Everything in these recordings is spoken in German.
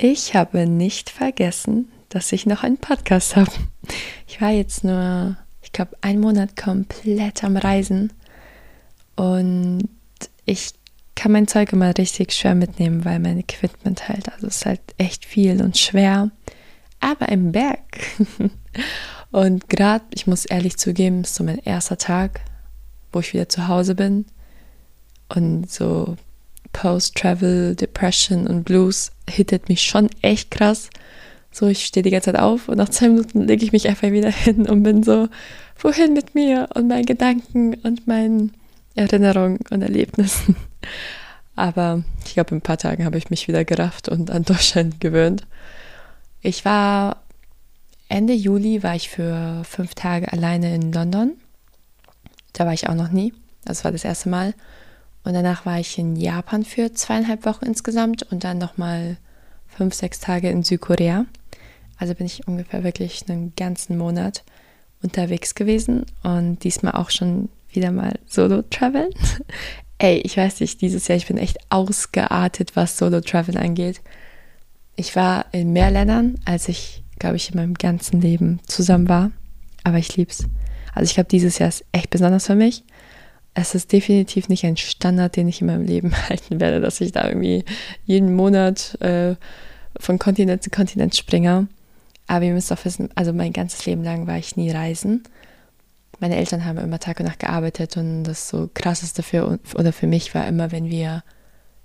Ich habe nicht vergessen, dass ich noch einen Podcast habe. Ich war jetzt nur, ich glaube, einen Monat komplett am Reisen und ich kann mein Zeug immer richtig schwer mitnehmen, weil mein Equipment halt, also es ist halt echt viel und schwer, aber im Berg. Und gerade, ich muss ehrlich zugeben, ist so mein erster Tag, wo ich wieder zu Hause bin und so Post-Travel, Depression und Blues hittet mich schon echt krass. So, ich stehe die ganze Zeit auf und nach zwei Minuten lege ich mich einfach wieder hin und bin so, wohin mit mir und meinen Gedanken und meinen Erinnerungen und Erlebnissen. Aber ich glaube, in ein paar Tagen habe ich mich wieder gerafft und an Deutschland gewöhnt. Ich war Ende Juli war ich für fünf Tage alleine in London. Da war ich auch noch nie. Das war das erste Mal. Und danach war ich in Japan für zweieinhalb Wochen insgesamt und dann nochmal fünf, sechs Tage in Südkorea. Also bin ich ungefähr wirklich einen ganzen Monat unterwegs gewesen und diesmal auch schon wieder mal Solo-Traveln. Ey, ich weiß nicht, dieses Jahr, ich bin echt ausgeartet, was Solo-Traveln angeht. Ich war in mehr Ländern, als ich, glaube ich, in meinem ganzen Leben zusammen war. Aber ich lieb's. Also ich glaube, dieses Jahr ist echt besonders für mich es ist definitiv nicht ein Standard, den ich in meinem Leben halten werde, dass ich da irgendwie jeden Monat äh, von Kontinent zu Kontinent springe. Aber ihr müsst auch wissen, also mein ganzes Leben lang war ich nie reisen. Meine Eltern haben immer Tag und Nacht gearbeitet und das so krasseste für oder für mich war immer, wenn wir,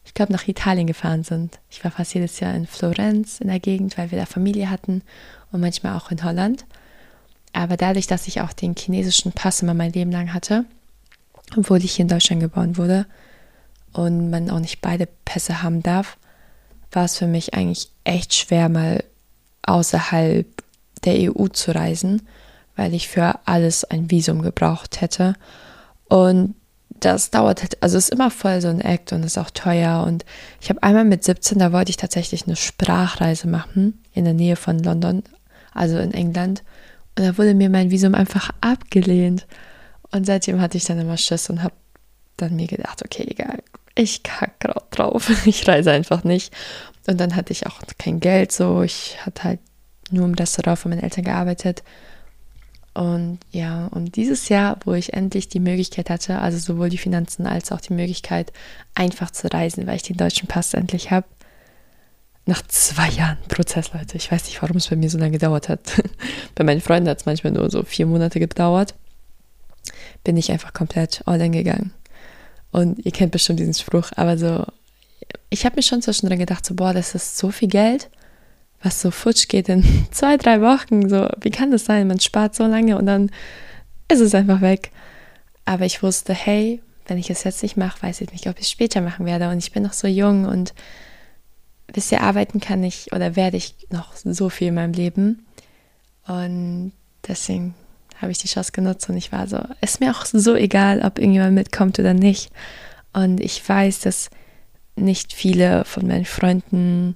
ich glaube, nach Italien gefahren sind. Ich war fast jedes Jahr in Florenz in der Gegend, weil wir da Familie hatten und manchmal auch in Holland. Aber dadurch, dass ich auch den chinesischen Pass immer mein Leben lang hatte, obwohl ich hier in Deutschland geboren wurde und man auch nicht beide Pässe haben darf, war es für mich eigentlich echt schwer, mal außerhalb der EU zu reisen, weil ich für alles ein Visum gebraucht hätte. Und das dauert, halt, also ist immer voll so ein Act und ist auch teuer. Und ich habe einmal mit 17, da wollte ich tatsächlich eine Sprachreise machen in der Nähe von London, also in England. Und da wurde mir mein Visum einfach abgelehnt. Und seitdem hatte ich dann immer Schiss und habe dann mir gedacht, okay, egal, ich kacke drauf, ich reise einfach nicht. Und dann hatte ich auch kein Geld so, ich hatte halt nur im Restaurant von meinen Eltern gearbeitet. Und ja, und dieses Jahr, wo ich endlich die Möglichkeit hatte, also sowohl die Finanzen als auch die Möglichkeit, einfach zu reisen, weil ich den deutschen Pass endlich habe, nach zwei Jahren Prozess, Leute. Ich weiß nicht, warum es bei mir so lange gedauert hat. bei meinen Freunden hat es manchmal nur so vier Monate gedauert bin ich einfach komplett all in gegangen. Und ihr kennt bestimmt diesen Spruch, aber so, ich habe mir schon zwischendrin gedacht, so, boah, das ist so viel Geld, was so futsch geht in zwei, drei Wochen. So, wie kann das sein? Man spart so lange und dann ist es einfach weg. Aber ich wusste, hey, wenn ich es jetzt nicht mache, weiß ich nicht, ob ich es später machen werde. Und ich bin noch so jung und bisher arbeiten kann ich oder werde ich noch so viel in meinem Leben. Und deswegen habe ich die Chance genutzt und ich war so, ist mir auch so egal, ob irgendjemand mitkommt oder nicht. Und ich weiß, dass nicht viele von meinen Freunden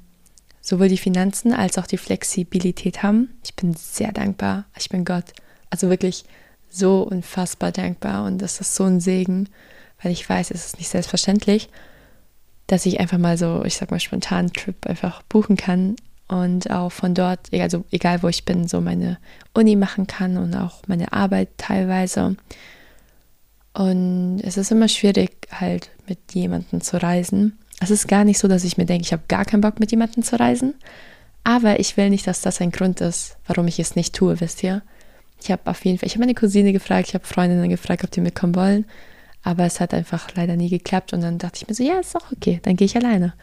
sowohl die Finanzen als auch die Flexibilität haben. Ich bin sehr dankbar. Ich bin Gott. Also wirklich so unfassbar dankbar und das ist so ein Segen, weil ich weiß, es ist nicht selbstverständlich, dass ich einfach mal so, ich sag mal, spontan Trip einfach buchen kann und auch von dort, also egal wo ich bin, so meine Uni machen kann und auch meine Arbeit teilweise. Und es ist immer schwierig, halt mit jemandem zu reisen. Es ist gar nicht so, dass ich mir denke, ich habe gar keinen Bock mit jemandem zu reisen. Aber ich will nicht, dass das ein Grund ist, warum ich es nicht tue, wisst ihr? Ich habe auf jeden Fall, ich habe meine Cousine gefragt, ich habe Freundinnen gefragt, ob die mitkommen wollen. Aber es hat einfach leider nie geklappt. Und dann dachte ich mir so, ja, ist auch okay, dann gehe ich alleine.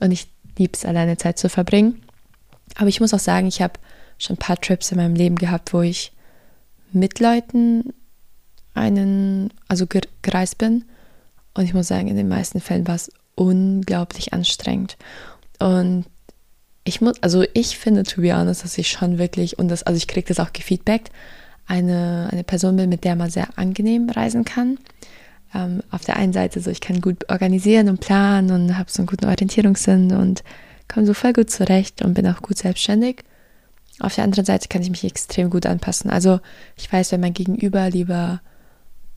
Und ich liebe es, alleine Zeit zu verbringen. Aber ich muss auch sagen, ich habe schon ein paar Trips in meinem Leben gehabt, wo ich mit Leuten einen, also gereist bin. Und ich muss sagen, in den meisten Fällen war es unglaublich anstrengend. Und ich muss, also ich finde, to be honest, dass ich schon wirklich, und das, also ich kriege das auch gefeedbackt, eine, eine Person bin, mit der man sehr angenehm reisen kann. Ähm, auf der einen Seite so, ich kann gut organisieren und planen und habe so einen guten Orientierungssinn und komme so voll gut zurecht und bin auch gut selbstständig. Auf der anderen Seite kann ich mich extrem gut anpassen. Also ich weiß, wenn mein Gegenüber lieber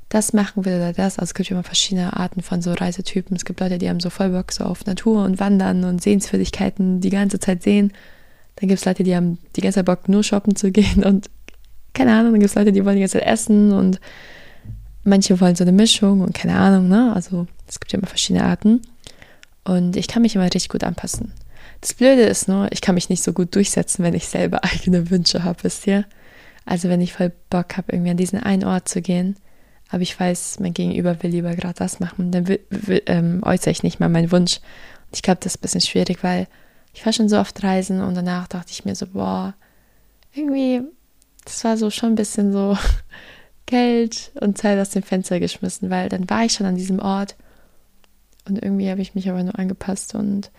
das machen will oder das. Also es gibt immer verschiedene Arten von so Reisetypen. Es gibt Leute, die haben so voll Bock so auf Natur und Wandern und Sehenswürdigkeiten die ganze Zeit sehen. Dann gibt es Leute, die haben die ganze Zeit Bock, nur shoppen zu gehen und keine Ahnung. Dann gibt es Leute, die wollen die ganze Zeit essen und manche wollen so eine Mischung und keine Ahnung, ne? Also es gibt ja immer verschiedene Arten. Und ich kann mich immer richtig gut anpassen. Das Blöde ist nur, ich kann mich nicht so gut durchsetzen, wenn ich selber eigene Wünsche habe, wisst ihr? Also wenn ich voll Bock habe, irgendwie an diesen einen Ort zu gehen, aber ich weiß, mein Gegenüber will lieber gerade das machen, dann will, will, ähm, äußere ich nicht mal meinen Wunsch. Und ich glaube, das ist ein bisschen schwierig, weil ich war schon so oft reisen und danach dachte ich mir so, boah, irgendwie, das war so schon ein bisschen so Geld und Zeit aus dem Fenster geschmissen, weil dann war ich schon an diesem Ort und irgendwie habe ich mich aber nur angepasst und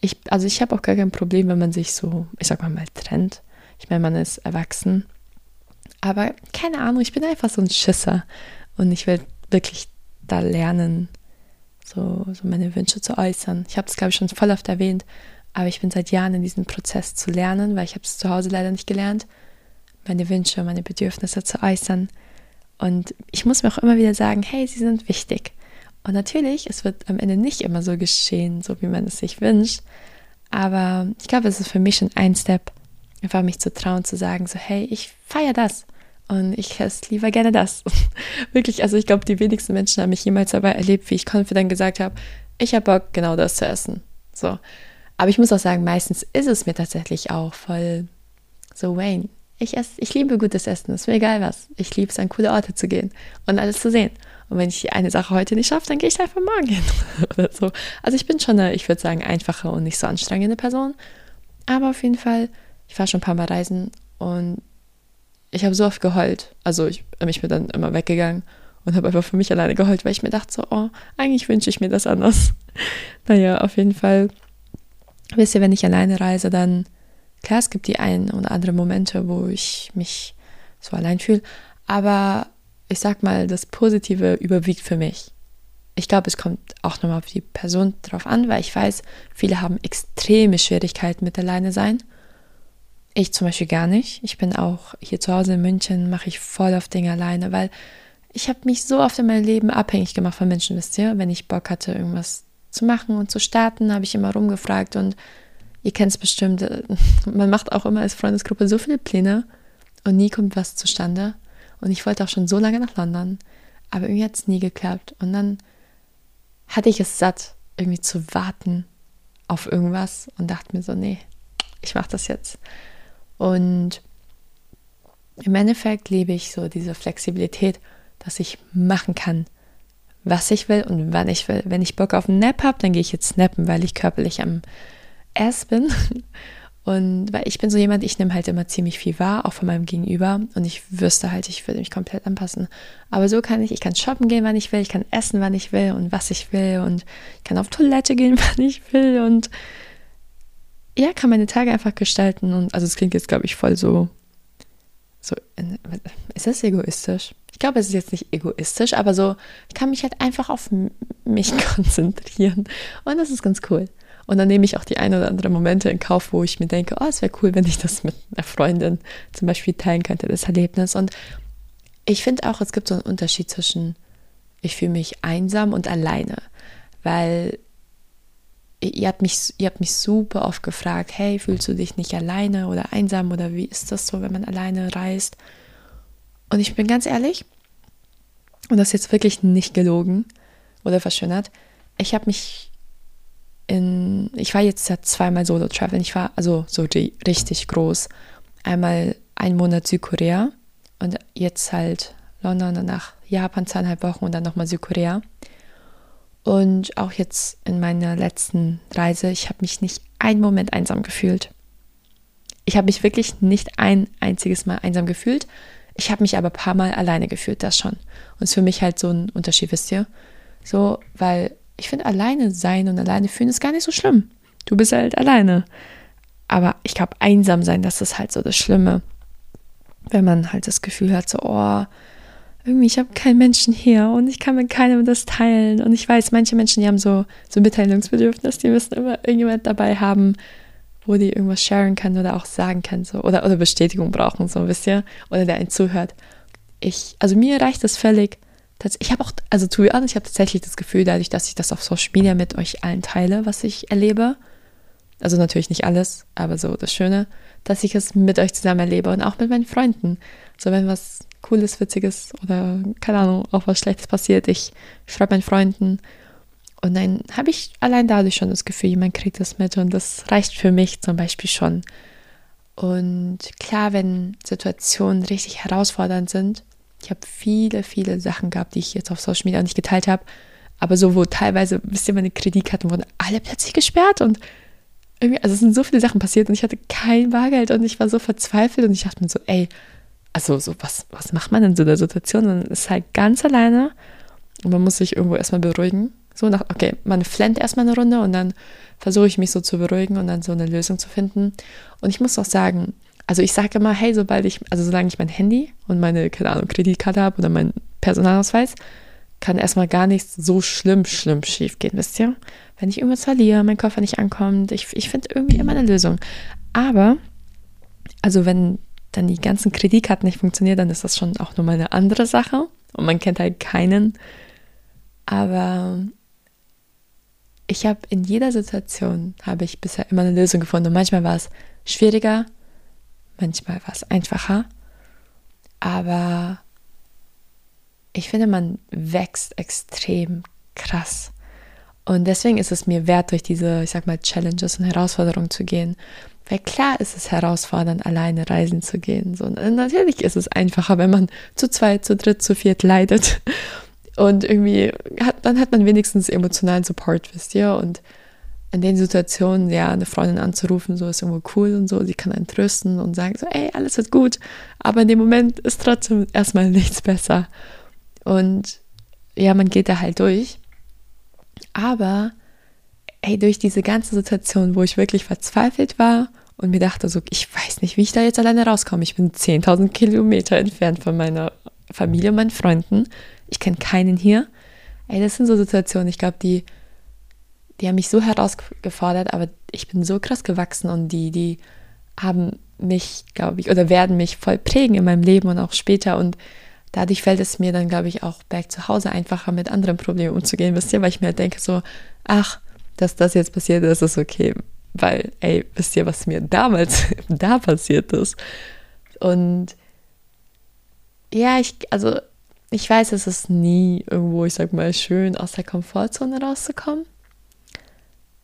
ich, also ich habe auch gar kein Problem, wenn man sich so, ich sag mal mal, trennt. Ich meine, man ist erwachsen. Aber keine Ahnung, ich bin einfach so ein Schisser. Und ich will wirklich da lernen, so, so meine Wünsche zu äußern. Ich habe es, glaube ich, schon voll oft erwähnt, aber ich bin seit Jahren in diesem Prozess zu lernen, weil ich habe es zu Hause leider nicht gelernt, meine Wünsche, meine Bedürfnisse zu äußern. Und ich muss mir auch immer wieder sagen, hey, sie sind wichtig. Und natürlich, es wird am Ende nicht immer so geschehen, so wie man es sich wünscht. Aber ich glaube, es ist für mich schon ein Step, einfach mich zu trauen, zu sagen, so, hey, ich feiere das. Und ich esse lieber gerne das. Wirklich, also ich glaube, die wenigsten Menschen haben mich jemals dabei erlebt, wie ich confident gesagt habe, ich habe Bock, genau das zu essen. So. Aber ich muss auch sagen, meistens ist es mir tatsächlich auch voll so Wayne. Ich esse, ich liebe gutes Essen, ist mir egal was. Ich liebe es, an coole Orte zu gehen und alles zu sehen. Und wenn ich eine Sache heute nicht schaffe, dann gehe ich einfach morgen hin oder so. Also ich bin schon eine, ich würde sagen, einfache und nicht so anstrengende Person. Aber auf jeden Fall, ich war schon ein paar Mal reisen und ich habe so oft geheult. Also ich, ich bin dann immer weggegangen und habe einfach für mich alleine geheult, weil ich mir dachte so, oh, eigentlich wünsche ich mir das anders. naja, auf jeden Fall. Wisst ihr, wenn ich alleine reise, dann, klar, es gibt die ein oder andere Momente, wo ich mich so allein fühle, aber ich sag mal, das Positive überwiegt für mich. Ich glaube, es kommt auch nochmal auf die Person drauf an, weil ich weiß, viele haben extreme Schwierigkeiten mit alleine sein. Ich zum Beispiel gar nicht. Ich bin auch hier zu Hause in München, mache ich voll auf Dinge alleine, weil ich habe mich so oft in meinem Leben abhängig gemacht von Menschen, wisst ihr? Wenn ich Bock hatte, irgendwas zu machen und zu starten, habe ich immer rumgefragt und ihr kennt es bestimmt, äh, man macht auch immer als Freundesgruppe so viele Pläne und nie kommt was zustande. Und ich wollte auch schon so lange nach London, aber irgendwie hat es nie geklappt. Und dann hatte ich es satt, irgendwie zu warten auf irgendwas und dachte mir so, nee, ich mache das jetzt. Und im Endeffekt liebe ich so diese Flexibilität, dass ich machen kann, was ich will und wann ich will. Wenn ich Bock auf einen Nap habe, dann gehe ich jetzt snappen, weil ich körperlich am Ass bin. Und weil ich bin so jemand, ich nehme halt immer ziemlich viel wahr, auch von meinem Gegenüber. Und ich wüsste halt, ich würde mich komplett anpassen. Aber so kann ich, ich kann shoppen gehen, wann ich will, ich kann essen, wann ich will und was ich will. Und ich kann auf Toilette gehen, wann ich will. Und ja, kann meine Tage einfach gestalten. Und also es klingt jetzt, glaube ich, voll so. So, ist das egoistisch? Ich glaube, es ist jetzt nicht egoistisch, aber so, ich kann mich halt einfach auf mich konzentrieren. Und das ist ganz cool. Und dann nehme ich auch die ein oder andere Momente in Kauf, wo ich mir denke, oh, es wäre cool, wenn ich das mit einer Freundin zum Beispiel teilen könnte, das Erlebnis. Und ich finde auch, es gibt so einen Unterschied zwischen, ich fühle mich einsam und alleine, weil ihr habt, mich, ihr habt mich super oft gefragt, hey, fühlst du dich nicht alleine oder einsam oder wie ist das so, wenn man alleine reist? Und ich bin ganz ehrlich, und das ist jetzt wirklich nicht gelogen oder verschönert, ich habe mich in, ich war jetzt ja zweimal solo traveln. Ich war also so richtig groß. Einmal einen Monat Südkorea und jetzt halt London, danach Japan zweieinhalb Wochen und dann nochmal Südkorea. Und auch jetzt in meiner letzten Reise, ich habe mich nicht einen Moment einsam gefühlt. Ich habe mich wirklich nicht ein einziges Mal einsam gefühlt. Ich habe mich aber ein paar Mal alleine gefühlt, das schon. Und es ist für mich halt so ein Unterschied, wisst ihr? So, weil ich finde, alleine sein und alleine fühlen ist gar nicht so schlimm. Du bist halt alleine. Aber ich glaube, einsam sein, das ist halt so das Schlimme. Wenn man halt das Gefühl hat, so, oh, irgendwie, ich habe keinen Menschen hier und ich kann mit keinem das teilen. Und ich weiß, manche Menschen, die haben so, so Mitteilungsbedürfnis, die müssen immer irgendjemand dabei haben, wo die irgendwas sharen kann oder auch sagen kann, so, oder, oder Bestätigung brauchen, so, wisst ihr? Oder der einen zuhört. Ich, also mir reicht das völlig, ich habe auch, also be honest, ich habe tatsächlich das Gefühl, dadurch, dass ich das auf Social Media mit euch allen teile, was ich erlebe, also natürlich nicht alles, aber so das Schöne, dass ich es mit euch zusammen erlebe und auch mit meinen Freunden. So wenn was Cooles, Witziges oder keine Ahnung, auch was Schlechtes passiert, ich schreibe meinen Freunden und dann habe ich allein dadurch schon das Gefühl, jemand kriegt das mit und das reicht für mich zum Beispiel schon. Und klar, wenn Situationen richtig herausfordernd sind, ich habe viele, viele Sachen gehabt, die ich jetzt auf Social Media nicht geteilt habe, aber so, wo teilweise, wisst ihr, meine Kreditkarten wurden alle plötzlich gesperrt und irgendwie, also es sind so viele Sachen passiert und ich hatte kein Bargeld und ich war so verzweifelt und ich dachte mir so, ey, also so, was, was macht man in so einer Situation? Und ist halt ganz alleine und man muss sich irgendwo erstmal beruhigen. So nach, okay, man flennt erstmal eine Runde und dann versuche ich mich so zu beruhigen und dann so eine Lösung zu finden. Und ich muss auch sagen, also ich sage immer, hey, sobald ich, also solange ich mein Handy und meine, keine Ahnung, Kreditkarte habe oder meinen Personalausweis, kann erstmal gar nichts so schlimm, schlimm schief gehen, wisst ihr? Wenn ich irgendwas verliere, mein Koffer nicht ankommt, ich, ich finde irgendwie immer eine Lösung. Aber, also wenn dann die ganzen Kreditkarten nicht funktionieren, dann ist das schon auch nochmal eine andere Sache und man kennt halt keinen. Aber ich habe in jeder Situation, habe ich bisher immer eine Lösung gefunden und manchmal war es schwieriger, manchmal war es einfacher, aber ich finde, man wächst extrem krass. Und deswegen ist es mir wert, durch diese, ich sag mal, Challenges und Herausforderungen zu gehen. Weil klar ist es herausfordernd, alleine reisen zu gehen. So, natürlich ist es einfacher, wenn man zu zweit, zu dritt, zu viert leidet. Und irgendwie hat, dann hat man wenigstens emotionalen Support, wisst ihr? Und in den Situationen, ja, eine Freundin anzurufen, so ist irgendwo cool und so, sie kann einen trösten und sagen so, ey, alles wird gut. Aber in dem Moment ist trotzdem erstmal nichts besser. Und ja, man geht da halt durch. Aber ey, durch diese ganze Situation, wo ich wirklich verzweifelt war und mir dachte so, ich weiß nicht, wie ich da jetzt alleine rauskomme. Ich bin 10.000 Kilometer entfernt von meiner Familie und meinen Freunden. Ich kenne keinen hier. Ey, das sind so Situationen, ich glaube, die, die haben mich so herausgefordert, aber ich bin so krass gewachsen und die, die haben mich, glaube ich, oder werden mich voll prägen in meinem Leben und auch später. Und dadurch fällt es mir dann, glaube ich, auch back zu Hause einfacher mit anderen Problemen umzugehen, wisst ihr, weil ich mir halt denke so, ach, dass das jetzt passiert ist, ist okay. Weil, ey, wisst ihr, was mir damals da passiert ist? Und ja, ich, also ich weiß, es ist nie irgendwo, ich sag mal, schön aus der Komfortzone rauszukommen.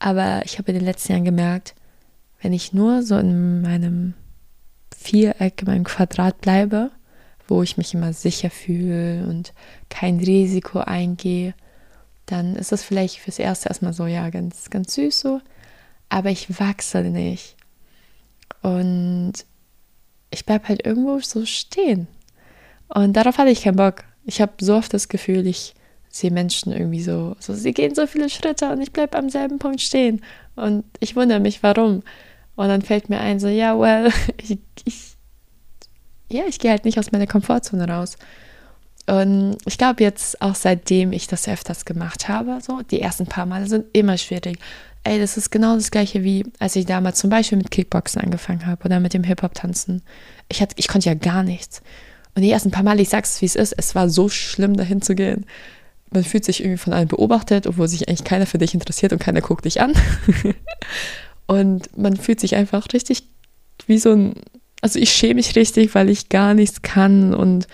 Aber ich habe in den letzten Jahren gemerkt, wenn ich nur so in meinem Viereck, in meinem Quadrat bleibe, wo ich mich immer sicher fühle und kein Risiko eingehe, dann ist das vielleicht fürs Erste erstmal so, ja, ganz, ganz süß so, aber ich wachse nicht. Und ich bleibe halt irgendwo so stehen. Und darauf hatte ich keinen Bock. Ich habe so oft das Gefühl, ich sehe Menschen irgendwie so, so, sie gehen so viele Schritte und ich bleibe am selben Punkt stehen. Und ich wundere mich, warum. Und dann fällt mir ein, so, ja, well, ich, ich ja, ich gehe halt nicht aus meiner Komfortzone raus. Und ich glaube jetzt auch seitdem ich das öfters gemacht habe, so die ersten paar Male sind immer schwierig. Ey, das ist genau das gleiche wie als ich damals zum Beispiel mit Kickboxen angefangen habe oder mit dem Hip-Hop-Tanzen. Ich, ich konnte ja gar nichts. Und die ersten paar Male, ich sag's wie es ist, es war so schlimm, dahin zu gehen. Man fühlt sich irgendwie von allen beobachtet, obwohl sich eigentlich keiner für dich interessiert und keiner guckt dich an. und man fühlt sich einfach richtig wie so ein also ich schäme mich richtig, weil ich gar nichts kann und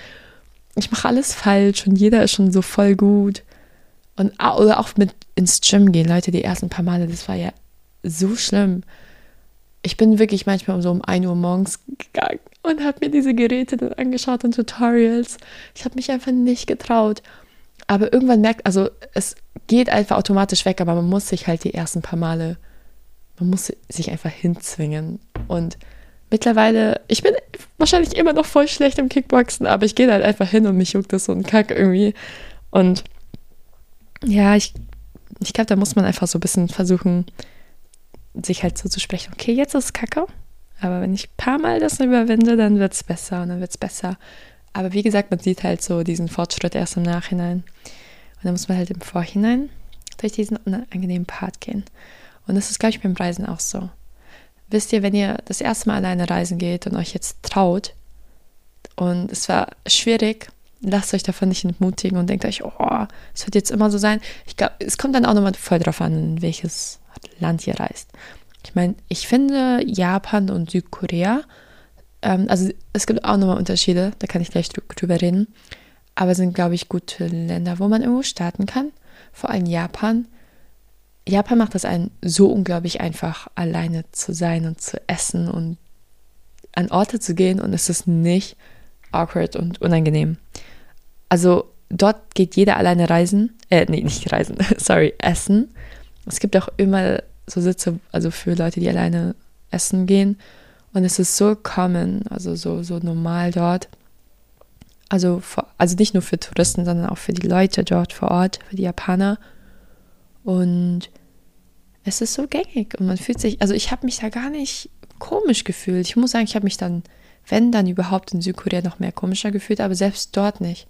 ich mache alles falsch und jeder ist schon so voll gut. Und oder auch mit ins Gym gehen, Leute, die ersten paar Male, das war ja so schlimm. Ich bin wirklich manchmal so um 1 Uhr morgens gegangen und habe mir diese Geräte dann angeschaut und Tutorials. Ich habe mich einfach nicht getraut. Aber irgendwann merkt, also es geht einfach automatisch weg, aber man muss sich halt die ersten paar Male, man muss sich einfach hinzwingen. Und mittlerweile, ich bin wahrscheinlich immer noch voll schlecht im Kickboxen, aber ich gehe halt einfach hin und mich juckt das so ein Kack irgendwie. Und ja, ich, ich glaube, da muss man einfach so ein bisschen versuchen, sich halt so zu sprechen, okay, jetzt ist es Kacke, aber wenn ich ein paar Mal das überwinde, dann wird es besser und dann wird es besser. Aber wie gesagt, man sieht halt so diesen Fortschritt erst im Nachhinein. Und dann muss man halt im Vorhinein durch diesen unangenehmen Part gehen. Und das ist, glaube ich, beim Reisen auch so. Wisst ihr, wenn ihr das erste Mal alleine reisen geht und euch jetzt traut, und es war schwierig, lasst euch davon nicht entmutigen und denkt euch, oh, es wird jetzt immer so sein. Ich glaube, es kommt dann auch nochmal voll drauf an, in welches Land ihr reist. Ich meine, ich finde Japan und Südkorea, ähm, also es gibt auch nochmal Unterschiede, da kann ich gleich drüber reden, aber sind, glaube ich, gute Länder, wo man irgendwo starten kann. Vor allem Japan. Japan macht das einen so unglaublich einfach, alleine zu sein und zu essen und an Orte zu gehen und es ist nicht awkward und unangenehm. Also dort geht jeder alleine reisen, äh, nee, nicht reisen, sorry, essen. Es gibt auch immer so Sitze, also für Leute, die alleine essen gehen. Und es ist so common, also so, so normal dort. Also, für, also nicht nur für Touristen, sondern auch für die Leute dort vor Ort, für die Japaner. Und es ist so gängig und man fühlt sich, also ich habe mich da gar nicht komisch gefühlt. Ich muss sagen, ich habe mich dann, wenn dann überhaupt in Südkorea noch mehr komischer gefühlt, aber selbst dort nicht.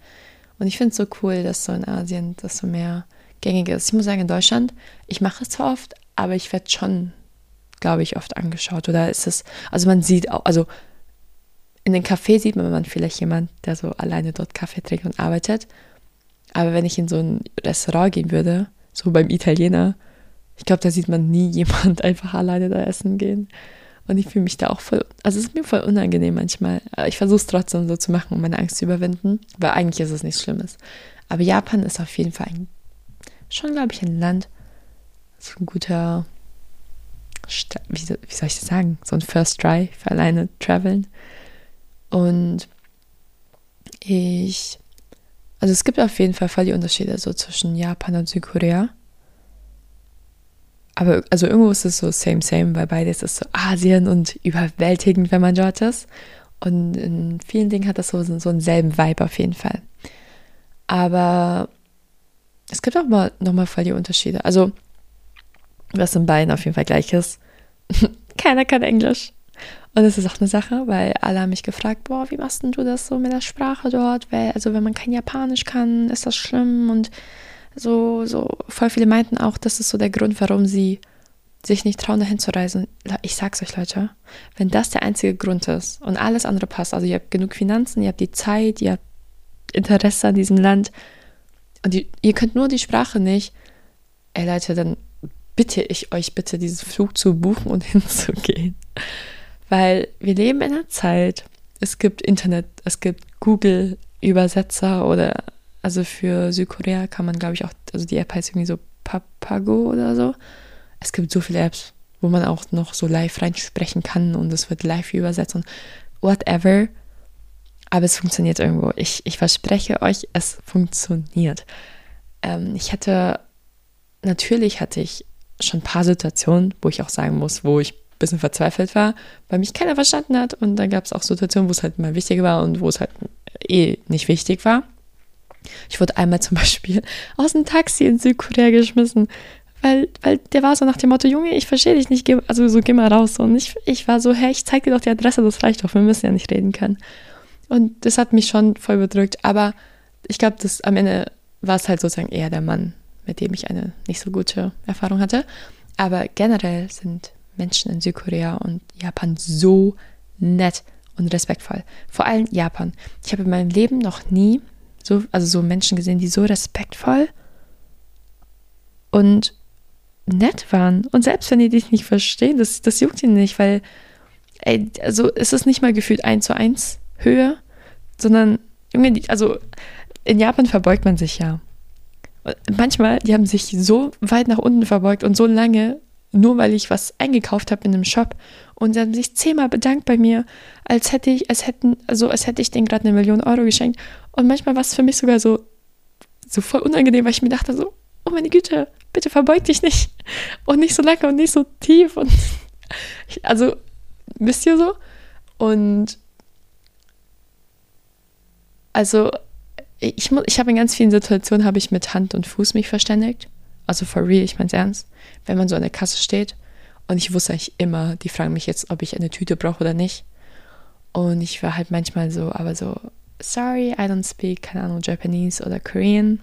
Und ich finde es so cool, dass so in Asien das so mehr gängig ist. Ich muss sagen, in Deutschland, ich mache es zwar oft, aber ich werde schon, glaube ich, oft angeschaut. Oder ist es, also man sieht auch, also in den Cafés sieht man vielleicht jemand, der so alleine dort Kaffee trinkt und arbeitet. Aber wenn ich in so ein Restaurant gehen würde, so beim Italiener, ich glaube, da sieht man nie jemand einfach alleine da essen gehen. Und ich fühle mich da auch voll, also es ist mir voll unangenehm manchmal. Ich versuche es trotzdem so zu machen, um meine Angst zu überwinden, weil eigentlich ist es nichts Schlimmes. Aber Japan ist auf jeden Fall ein, schon, glaube ich, ein Land, so ein guter, wie, soll ich das sagen, so ein First Try für alleine traveln. Und ich, also es gibt auf jeden Fall voll die Unterschiede so zwischen Japan und Südkorea. Aber also irgendwo ist es so same, same, weil beides ist so Asien und überwältigend, wenn man dort ist. Und in vielen Dingen hat das so, so einen selben Vibe auf jeden Fall. Aber es gibt auch mal nochmal voll die Unterschiede. Also, was in beiden auf jeden Fall gleich ist. Keiner kann Englisch. Und das ist auch eine Sache, weil alle haben mich gefragt, boah, wie machst du das so mit der Sprache dort? Weil, also wenn man kein Japanisch kann, ist das schlimm und so, so, voll viele meinten auch, das ist so der Grund, warum sie sich nicht trauen, dahin zu reisen. Ich sag's euch, Leute, wenn das der einzige Grund ist und alles andere passt, also ihr habt genug Finanzen, ihr habt die Zeit, ihr habt Interesse an diesem Land und die, ihr könnt nur die Sprache nicht, ey Leute, dann bitte ich euch bitte, diesen Flug zu buchen und hinzugehen. Weil wir leben in einer Zeit, es gibt Internet, es gibt Google-Übersetzer oder also für Südkorea kann man, glaube ich, auch, also die App heißt irgendwie so Papago oder so. Es gibt so viele Apps, wo man auch noch so live reinsprechen kann und es wird live übersetzt und whatever. Aber es funktioniert irgendwo. Ich, ich verspreche euch, es funktioniert. Ähm, ich hatte, natürlich hatte ich schon ein paar Situationen, wo ich auch sagen muss, wo ich ein bisschen verzweifelt war, weil mich keiner verstanden hat. Und dann gab es auch Situationen, wo es halt mal wichtig war und wo es halt eh nicht wichtig war. Ich wurde einmal zum Beispiel aus dem Taxi in Südkorea geschmissen, weil, weil der war so nach dem Motto, Junge, ich verstehe dich nicht, also so geh mal raus. Und ich, ich war so, hey, ich zeig dir doch die Adresse, das reicht doch, wir müssen ja nicht reden können. Und das hat mich schon voll bedrückt, aber ich glaube, dass am Ende war es halt sozusagen eher der Mann, mit dem ich eine nicht so gute Erfahrung hatte. Aber generell sind Menschen in Südkorea und Japan so nett und respektvoll. Vor allem Japan. Ich habe in meinem Leben noch nie so, also so Menschen gesehen, die so respektvoll und nett waren. Und selbst wenn die dich nicht verstehen, das, das juckt ihnen nicht, weil, ey, also es ist nicht mal gefühlt 1 zu 1 Höhe, sondern irgendwie, also in Japan verbeugt man sich ja. Manchmal, die haben sich so weit nach unten verbeugt und so lange, nur weil ich was eingekauft habe in einem Shop und sie haben sich zehnmal bedankt bei mir, als hätte ich, als hätten, also als hätte ich denen gerade eine Million Euro geschenkt. Und manchmal war es für mich sogar so, so voll unangenehm, weil ich mir dachte so, oh meine Güte, bitte verbeug dich nicht. Und nicht so lange und nicht so tief. Und also, wisst ihr so? Und also, ich, ich habe in ganz vielen Situationen habe ich mit Hand und Fuß mich verständigt. Also for real, ich meine es ernst. Wenn man so an der Kasse steht und ich wusste eigentlich immer, die fragen mich jetzt, ob ich eine Tüte brauche oder nicht. Und ich war halt manchmal so, aber so, sorry, I don't speak, keine Ahnung, Japanese oder Korean.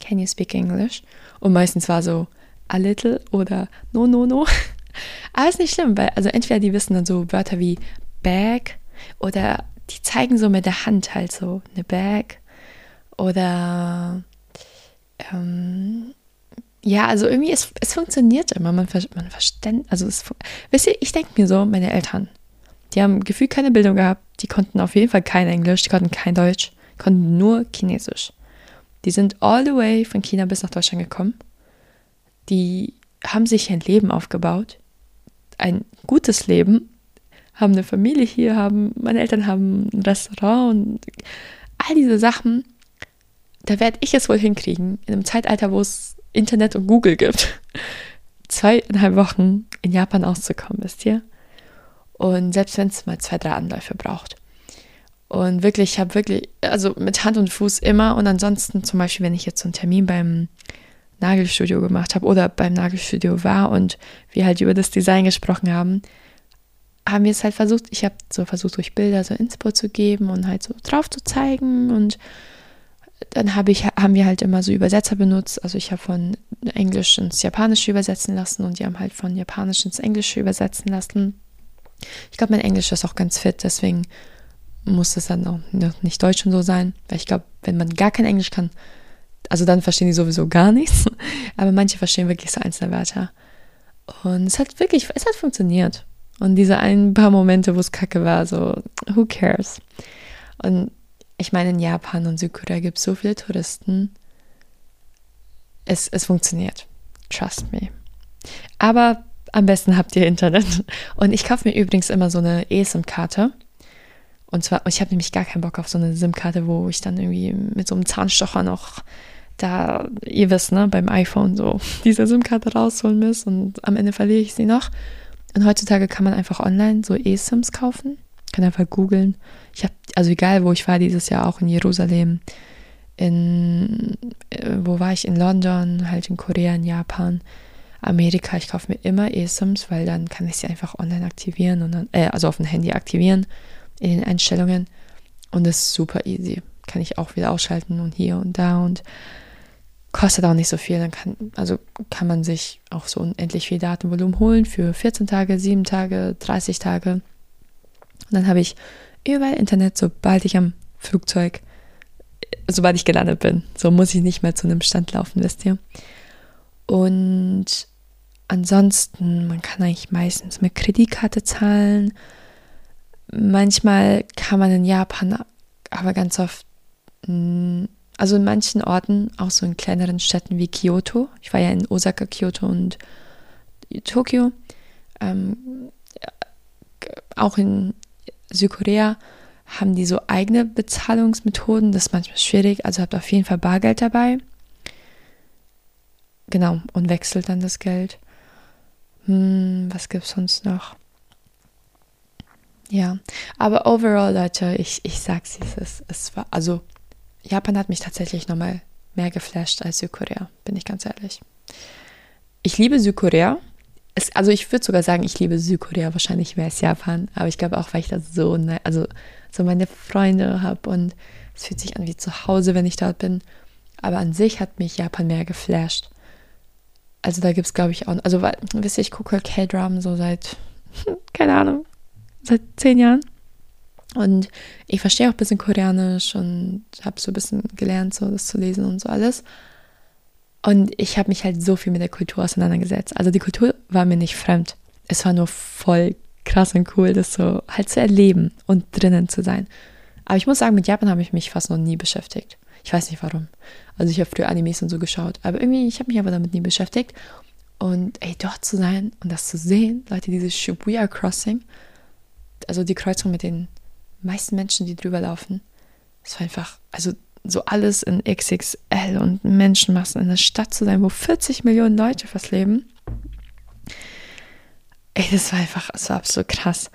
Can you speak English? Und meistens war so a little oder no, no, no. Aber ist nicht schlimm, weil also entweder die wissen dann so Wörter wie bag oder die zeigen so mit der Hand halt so eine bag Oder ähm, ja, also irgendwie, es, es funktioniert immer. Man, man versteht, also es, wisst ihr, ich denke mir so, meine Eltern, die haben gefühlt keine Bildung gehabt, die konnten auf jeden Fall kein Englisch, die konnten kein Deutsch, konnten nur Chinesisch. Die sind all the way von China bis nach Deutschland gekommen. Die haben sich ein Leben aufgebaut, ein gutes Leben, haben eine Familie hier, haben, meine Eltern haben ein Restaurant und all diese Sachen, da werde ich es wohl hinkriegen, in einem Zeitalter, wo es Internet und Google gibt, zweieinhalb Wochen in Japan auszukommen, wisst ihr? Und selbst wenn es mal zwei, drei Anläufe braucht. Und wirklich, ich habe wirklich, also mit Hand und Fuß immer und ansonsten zum Beispiel, wenn ich jetzt so einen Termin beim Nagelstudio gemacht habe oder beim Nagelstudio war und wir halt über das Design gesprochen haben, haben wir es halt versucht, ich habe so versucht, durch Bilder so Inspo zu geben und halt so drauf zu zeigen und dann habe ich, haben wir halt immer so Übersetzer benutzt. Also ich habe von Englisch ins Japanische übersetzen lassen und die haben halt von Japanisch ins Englische übersetzen lassen. Ich glaube, mein Englisch ist auch ganz fit, deswegen muss es dann auch nicht Deutsch und so sein, weil ich glaube, wenn man gar kein Englisch kann, also dann verstehen die sowieso gar nichts, aber manche verstehen wirklich so einzelne Wörter. Und es hat wirklich, es hat funktioniert. Und diese ein paar Momente, wo es kacke war, so, who cares? Und ich meine, in Japan und Südkorea gibt es so viele Touristen. Es, es funktioniert. Trust me. Aber am besten habt ihr Internet. Und ich kaufe mir übrigens immer so eine eSIM-Karte. Und zwar, ich habe nämlich gar keinen Bock auf so eine SIM-Karte, wo ich dann irgendwie mit so einem Zahnstocher noch da, ihr wisst, ne, beim iPhone so diese SIM-Karte rausholen muss und am Ende verliere ich sie noch. Und heutzutage kann man einfach online so eSIMs kaufen. Kann einfach googeln. Ich habe, also egal wo ich war dieses Jahr, auch in Jerusalem, in, äh, wo war ich? In London, halt in Korea, in Japan, Amerika. Ich kaufe mir immer eSIMs, weil dann kann ich sie einfach online aktivieren und dann, äh, also auf dem Handy aktivieren in den Einstellungen. Und das ist super easy. Kann ich auch wieder ausschalten und hier und da und kostet auch nicht so viel. Dann kann, also kann man sich auch so unendlich viel Datenvolumen holen für 14 Tage, 7 Tage, 30 Tage. Dann habe ich überall Internet, sobald ich am Flugzeug, sobald ich gelandet bin. So muss ich nicht mehr zu einem Stand laufen, wisst ihr. Und ansonsten, man kann eigentlich meistens mit Kreditkarte zahlen. Manchmal kann man in Japan aber ganz oft hm, also in manchen Orten, auch so in kleineren Städten wie Kyoto, ich war ja in Osaka, Kyoto und Tokio, ähm, auch in Südkorea haben die so eigene Bezahlungsmethoden, das ist manchmal schwierig, also habt auf jeden Fall Bargeld dabei. Genau, und wechselt dann das Geld. Hm, was gibt es sonst noch? Ja, aber overall, Leute, ich, ich sag's, es, es war, also Japan hat mich tatsächlich nochmal mehr geflasht als Südkorea, bin ich ganz ehrlich. Ich liebe Südkorea. Es, also ich würde sogar sagen, ich liebe Südkorea wahrscheinlich mehr als Japan, aber ich glaube auch, weil ich da so, ne, also so meine Freunde habe und es fühlt sich an wie zu Hause, wenn ich dort bin. Aber an sich hat mich Japan mehr geflasht. Also da gibt es, glaube ich, auch, also weil, wisst ihr, ich gucke K-Drum so seit, keine Ahnung, seit zehn Jahren. Und ich verstehe auch ein bisschen Koreanisch und habe so ein bisschen gelernt, so das zu lesen und so alles. Und ich habe mich halt so viel mit der Kultur auseinandergesetzt. Also die Kultur war mir nicht fremd. Es war nur voll krass und cool, das so halt zu erleben und drinnen zu sein. Aber ich muss sagen, mit Japan habe ich mich fast noch nie beschäftigt. Ich weiß nicht warum. Also ich habe früher Animes und so geschaut, aber irgendwie, ich habe mich aber damit nie beschäftigt. Und ey, dort zu sein und das zu sehen, Leute, dieses Shibuya Crossing, also die Kreuzung mit den meisten Menschen, die drüber laufen. War einfach, also so alles in XXL und Menschenmassen in einer Stadt zu sein, wo 40 Millionen Leute fast leben. Ey, das war einfach, war absolut krass.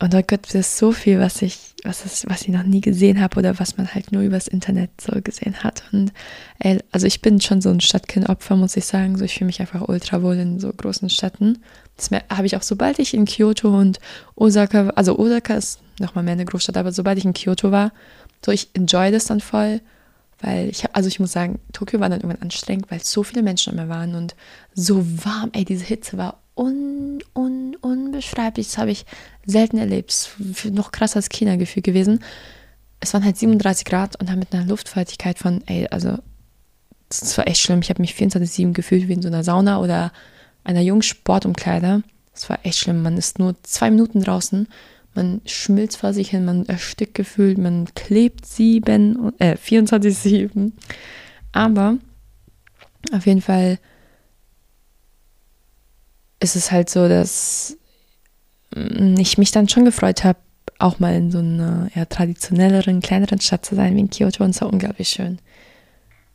Und da gibt es so viel, was ich, was, ist, was ich noch nie gesehen habe oder was man halt nur übers Internet so gesehen hat. Und ey, also ich bin schon so ein Stadtkind-Opfer, muss ich sagen. So, ich fühle mich einfach ultra wohl in so großen Städten. Das habe ich auch, sobald ich in Kyoto und Osaka, also Osaka ist nochmal mehr eine Großstadt, aber sobald ich in Kyoto war, so ich enjoy das dann voll, weil ich also ich muss sagen, Tokio war dann irgendwann anstrengend, weil so viele Menschen immer waren und so warm, ey, diese Hitze war un, un, unbeschreiblich, das habe ich selten erlebt, noch krasser als China-Gefühl gewesen. es waren halt 37 Grad und dann mit einer Luftfeuchtigkeit von, ey, also das war echt schlimm. Ich habe mich 24-7 gefühlt wie in so einer Sauna oder einer jungen Sportumkleider. Das war echt schlimm. Man ist nur zwei Minuten draußen, man schmilzt vor sich hin, man erstickt gefühlt, man klebt sieben, äh, 24-7. Aber auf jeden Fall ist es halt so, dass ich mich dann schon gefreut habe, auch mal in so einer eher traditionelleren, kleineren Stadt zu sein wie in Kyoto und war unglaublich schön.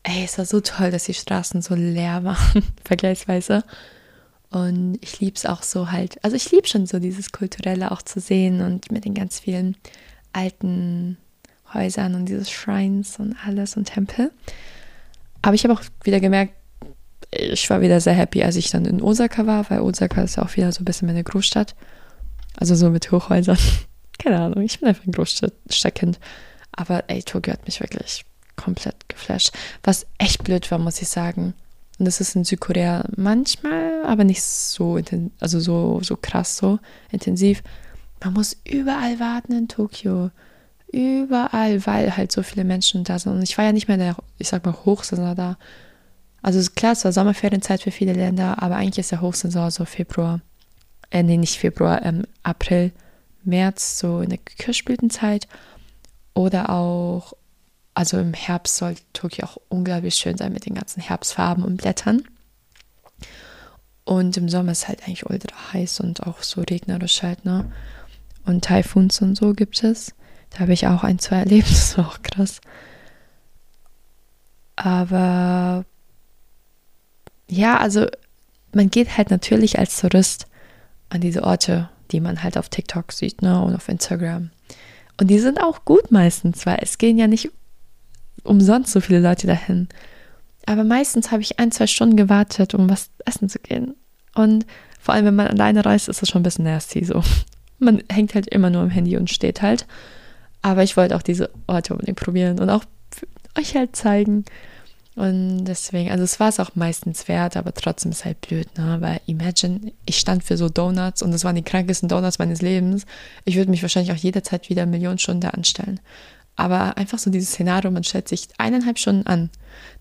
Ey, es war so toll, dass die Straßen so leer waren, vergleichsweise. Und ich liebe es auch so halt, also ich liebe schon so dieses Kulturelle auch zu sehen und mit den ganz vielen alten Häusern und dieses Shrines und alles und Tempel. Aber ich habe auch wieder gemerkt, ich war wieder sehr happy, als ich dann in Osaka war, weil Osaka ist ja auch wieder so ein bisschen meine Großstadt. Also so mit Hochhäusern. Keine Ahnung, ich bin einfach ein Großstadtkind. Aber ey, Tokio hat mich wirklich komplett geflasht. Was echt blöd war, muss ich sagen. Und das ist in Südkorea manchmal, aber nicht so, also so, so krass, so intensiv. Man muss überall warten in Tokio. Überall, weil halt so viele Menschen da sind. Und ich war ja nicht mehr in der, ich sag mal, Hochsaison da. Also klar, es war Sommerferienzeit für viele Länder, aber eigentlich ist der Hochsaison so Februar. Äh, nee, nicht Februar, ähm, April, März, so in der Kirschblütenzeit. Oder auch also im Herbst soll Tokio auch unglaublich schön sein mit den ganzen Herbstfarben und Blättern. Und im Sommer ist halt eigentlich ultra heiß und auch so regnerisch halt, ne? Und Taifuns und so gibt es. Da habe ich auch ein, zwei erlebt, das war auch krass. Aber ja, also man geht halt natürlich als Tourist an diese Orte, die man halt auf TikTok sieht, ne? Und auf Instagram. Und die sind auch gut meistens, weil es gehen ja nicht umsonst so viele Leute dahin. Aber meistens habe ich ein, zwei Stunden gewartet, um was essen zu gehen. Und vor allem, wenn man alleine reist, ist das schon ein bisschen nasty so. Man hängt halt immer nur im Handy und steht halt. Aber ich wollte auch diese Orte unbedingt probieren und auch euch halt zeigen. Und deswegen, also es war es auch meistens wert, aber trotzdem ist halt blöd, ne? Weil imagine, ich stand für so Donuts und das waren die krankesten Donuts meines Lebens. Ich würde mich wahrscheinlich auch jederzeit wieder Millionen Stunden da anstellen. Aber einfach so dieses Szenario, man stellt sich eineinhalb Stunden an,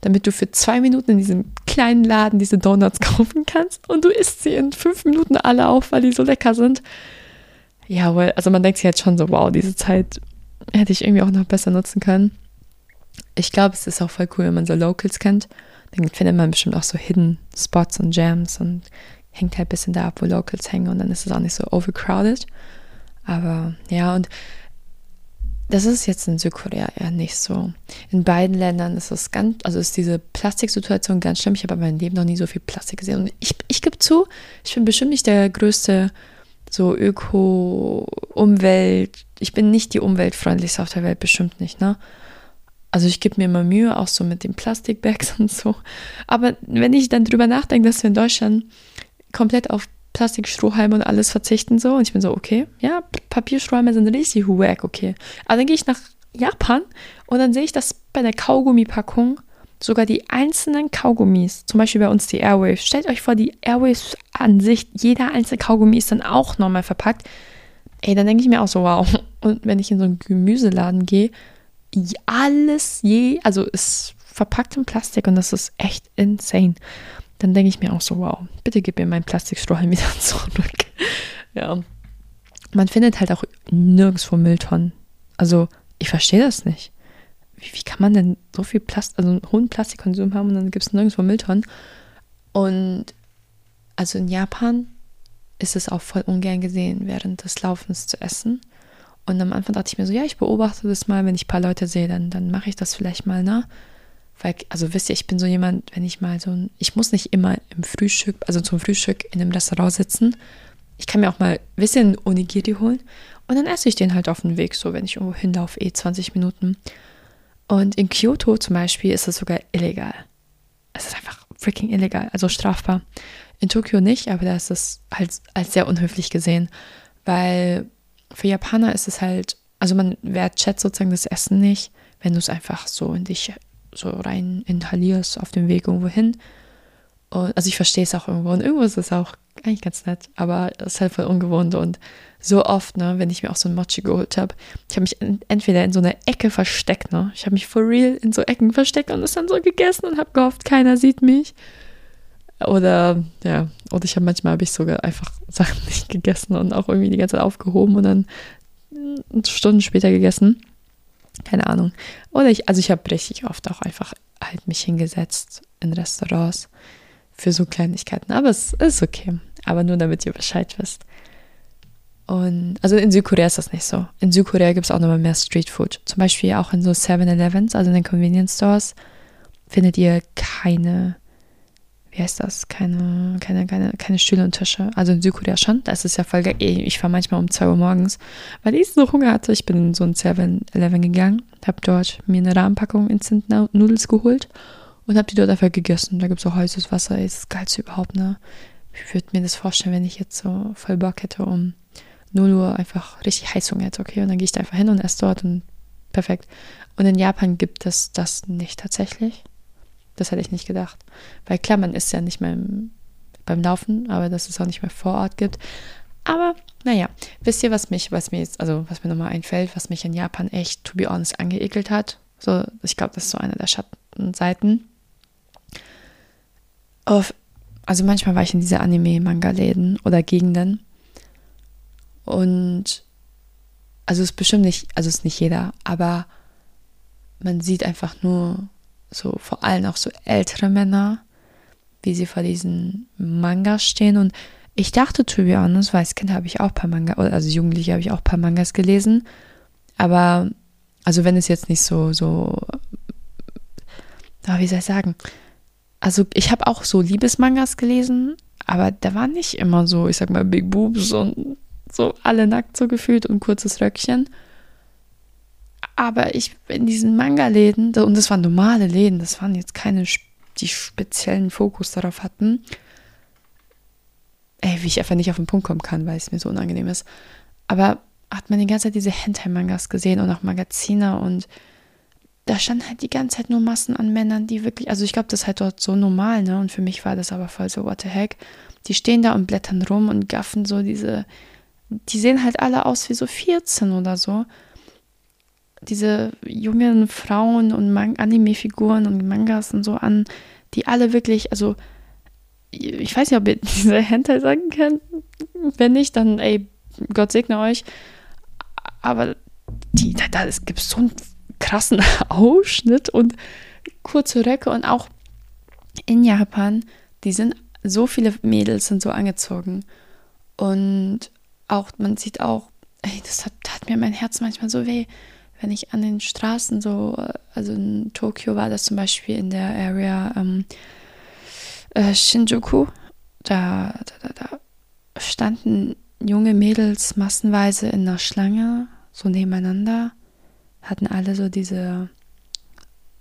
damit du für zwei Minuten in diesem kleinen Laden diese Donuts kaufen kannst und du isst sie in fünf Minuten alle auf, weil die so lecker sind. Ja, well, also man denkt sich jetzt schon so, wow, diese Zeit hätte ich irgendwie auch noch besser nutzen können. Ich glaube, es ist auch voll cool, wenn man so Locals kennt. Dann findet man bestimmt auch so Hidden Spots und Jams und hängt halt ein bisschen da ab, wo Locals hängen und dann ist es auch nicht so overcrowded. Aber ja, und das ist jetzt in Südkorea eher nicht so. In beiden Ländern ist es ganz, also ist diese Plastiksituation ganz schlimm. Ich habe in meinem Leben noch nie so viel Plastik gesehen. Und ich, ich gebe zu, ich bin bestimmt nicht der größte so Öko, Umwelt, ich bin nicht die umweltfreundlichste auf der Welt, bestimmt nicht, ne? Also ich gebe mir immer Mühe, auch so mit den Plastikbags und so. Aber wenn ich dann drüber nachdenke, dass wir in Deutschland komplett auf Plastikstrohhalme und alles verzichten so. Und ich bin so, okay, ja, Papierstrohhalme sind richtig wack, okay. Aber dann gehe ich nach Japan und dann sehe ich, dass bei der Kaugummipackung sogar die einzelnen Kaugummis, zum Beispiel bei uns die Airwaves, stellt euch vor, die Airwaves an sich, jeder einzelne Kaugummi ist dann auch nochmal verpackt. Ey, dann denke ich mir auch so, wow. Und wenn ich in so einen Gemüseladen gehe, alles je, also ist verpackt in Plastik und das ist echt insane dann denke ich mir auch so, wow, bitte gib mir meinen Plastikstrohhalm wieder zurück. ja. Man findet halt auch nirgendwo Mülltonnen. Also, ich verstehe das nicht. Wie, wie, kann man denn so viel Plastik, also einen hohen Plastikkonsum haben und dann gibt es nirgendwo Mülltonnen? Und also in Japan ist es auch voll ungern gesehen, während des Laufens zu essen. Und am Anfang dachte ich mir so, ja, ich beobachte das mal, wenn ich ein paar Leute sehe, dann, dann mache ich das vielleicht mal, ne? Weil, also wisst ihr, ich bin so jemand, wenn ich mal so ein, ich muss nicht immer im Frühstück, also zum Frühstück in einem Restaurant sitzen. Ich kann mir auch mal, ihr, einen Onigiri holen und dann esse ich den halt auf dem Weg, so wenn ich irgendwo hinlaufe, eh 20 Minuten. Und in Kyoto zum Beispiel ist es sogar illegal. Es ist einfach freaking illegal, also strafbar. In Tokio nicht, aber da ist es halt als sehr unhöflich gesehen, weil für Japaner ist es halt, also man wertschätzt sozusagen das Essen nicht, wenn du es einfach so in dich so rein inhalierst auf dem Weg irgendwo hin. Und, also ich verstehe es auch irgendwo. Und irgendwo ist es auch eigentlich ganz nett, aber es ist halt voll ungewohnt und so oft, ne, wenn ich mir auch so ein Mochi geholt habe, ich habe mich entweder in so einer Ecke versteckt, ne, ich habe mich for real in so Ecken versteckt und es dann so gegessen und habe gehofft, keiner sieht mich. Oder ja, oder ich habe manchmal habe ich sogar einfach Sachen nicht gegessen und auch irgendwie die ganze Zeit aufgehoben und dann Stunden später gegessen. Keine Ahnung. Oder ich, also ich habe richtig oft auch einfach halt mich hingesetzt in Restaurants für so Kleinigkeiten. Aber es ist okay. Aber nur damit ihr Bescheid wisst. Und also in Südkorea ist das nicht so. In Südkorea gibt es auch nochmal mehr Streetfood. Zum Beispiel auch in so 7-Elevens, also in den Convenience Stores, findet ihr keine wie heißt das, keine, keine, keine, keine Stühle und Tische. Also in Südkorea schon, da ist es ja voll geil. Ich fahre manchmal um 2 Uhr morgens, weil ich so Hunger hatte. Ich bin in so ein 7-Eleven gegangen, habe dort mir eine Rahmenpackung Instant Noodles geholt und habe die dort einfach gegessen. Da gibt es auch heißes Wasser, ist das geilste überhaupt, ne? Ich würde mir das vorstellen, wenn ich jetzt so voll Bock hätte, um 0 Uhr einfach richtig Heißung hätte, okay? Und dann gehe ich da einfach hin und esse dort und perfekt. Und in Japan gibt es das nicht tatsächlich. Das hätte ich nicht gedacht. Weil klar, man ist ja nicht mehr im, beim Laufen, aber dass es auch nicht mehr vor Ort gibt. Aber naja, wisst ihr, was mich, was mir jetzt, also was mir nochmal einfällt, was mich in Japan echt, to be honest, angeekelt hat? So, ich glaube, das ist so eine der Schattenseiten. Auf, also manchmal war ich in diese Anime-Manga-Läden oder Gegenden. Und also es ist bestimmt nicht, also es ist nicht jeder, aber man sieht einfach nur so vor allem auch so ältere Männer, wie sie vor diesen Mangas stehen. Und ich dachte, to be honest, weil als Kind habe ich auch ein paar Mangas, also Jugendliche habe ich auch ein paar Mangas gelesen. Aber, also wenn es jetzt nicht so, so, wie soll ich sagen? Also ich habe auch so Liebesmangas gelesen, aber da war nicht immer so, ich sag mal, Big Boobs und so alle nackt so gefühlt und kurzes Röckchen. Aber ich in diesen Manga-Läden, und das waren normale Läden, das waren jetzt keine, die speziellen Fokus darauf hatten. Ey, wie ich einfach nicht auf den Punkt kommen kann, weil es mir so unangenehm ist. Aber hat man die ganze Zeit diese Hentai-Mangas gesehen und auch Magazine und da standen halt die ganze Zeit nur Massen an Männern, die wirklich, also ich glaube, das ist halt dort so normal, ne? Und für mich war das aber voll so, what the heck. Die stehen da und blättern rum und gaffen so diese, die sehen halt alle aus wie so 14 oder so diese jungen Frauen und Anime-Figuren und Mangas und so an, die alle wirklich, also ich weiß nicht, ob ihr diese Hentai sagen könnt. Wenn nicht, dann ey, Gott segne euch. Aber die, da, da es gibt so einen krassen Ausschnitt und kurze Röcke und auch in Japan, die sind, so viele Mädels sind so angezogen. Und auch, man sieht auch, ey, das hat, tat mir mein Herz manchmal so weh wenn ich an den Straßen so, also in Tokio war das zum Beispiel in der Area ähm, äh, Shinjuku, da, da, da, da standen junge Mädels massenweise in einer Schlange, so nebeneinander, hatten alle so diese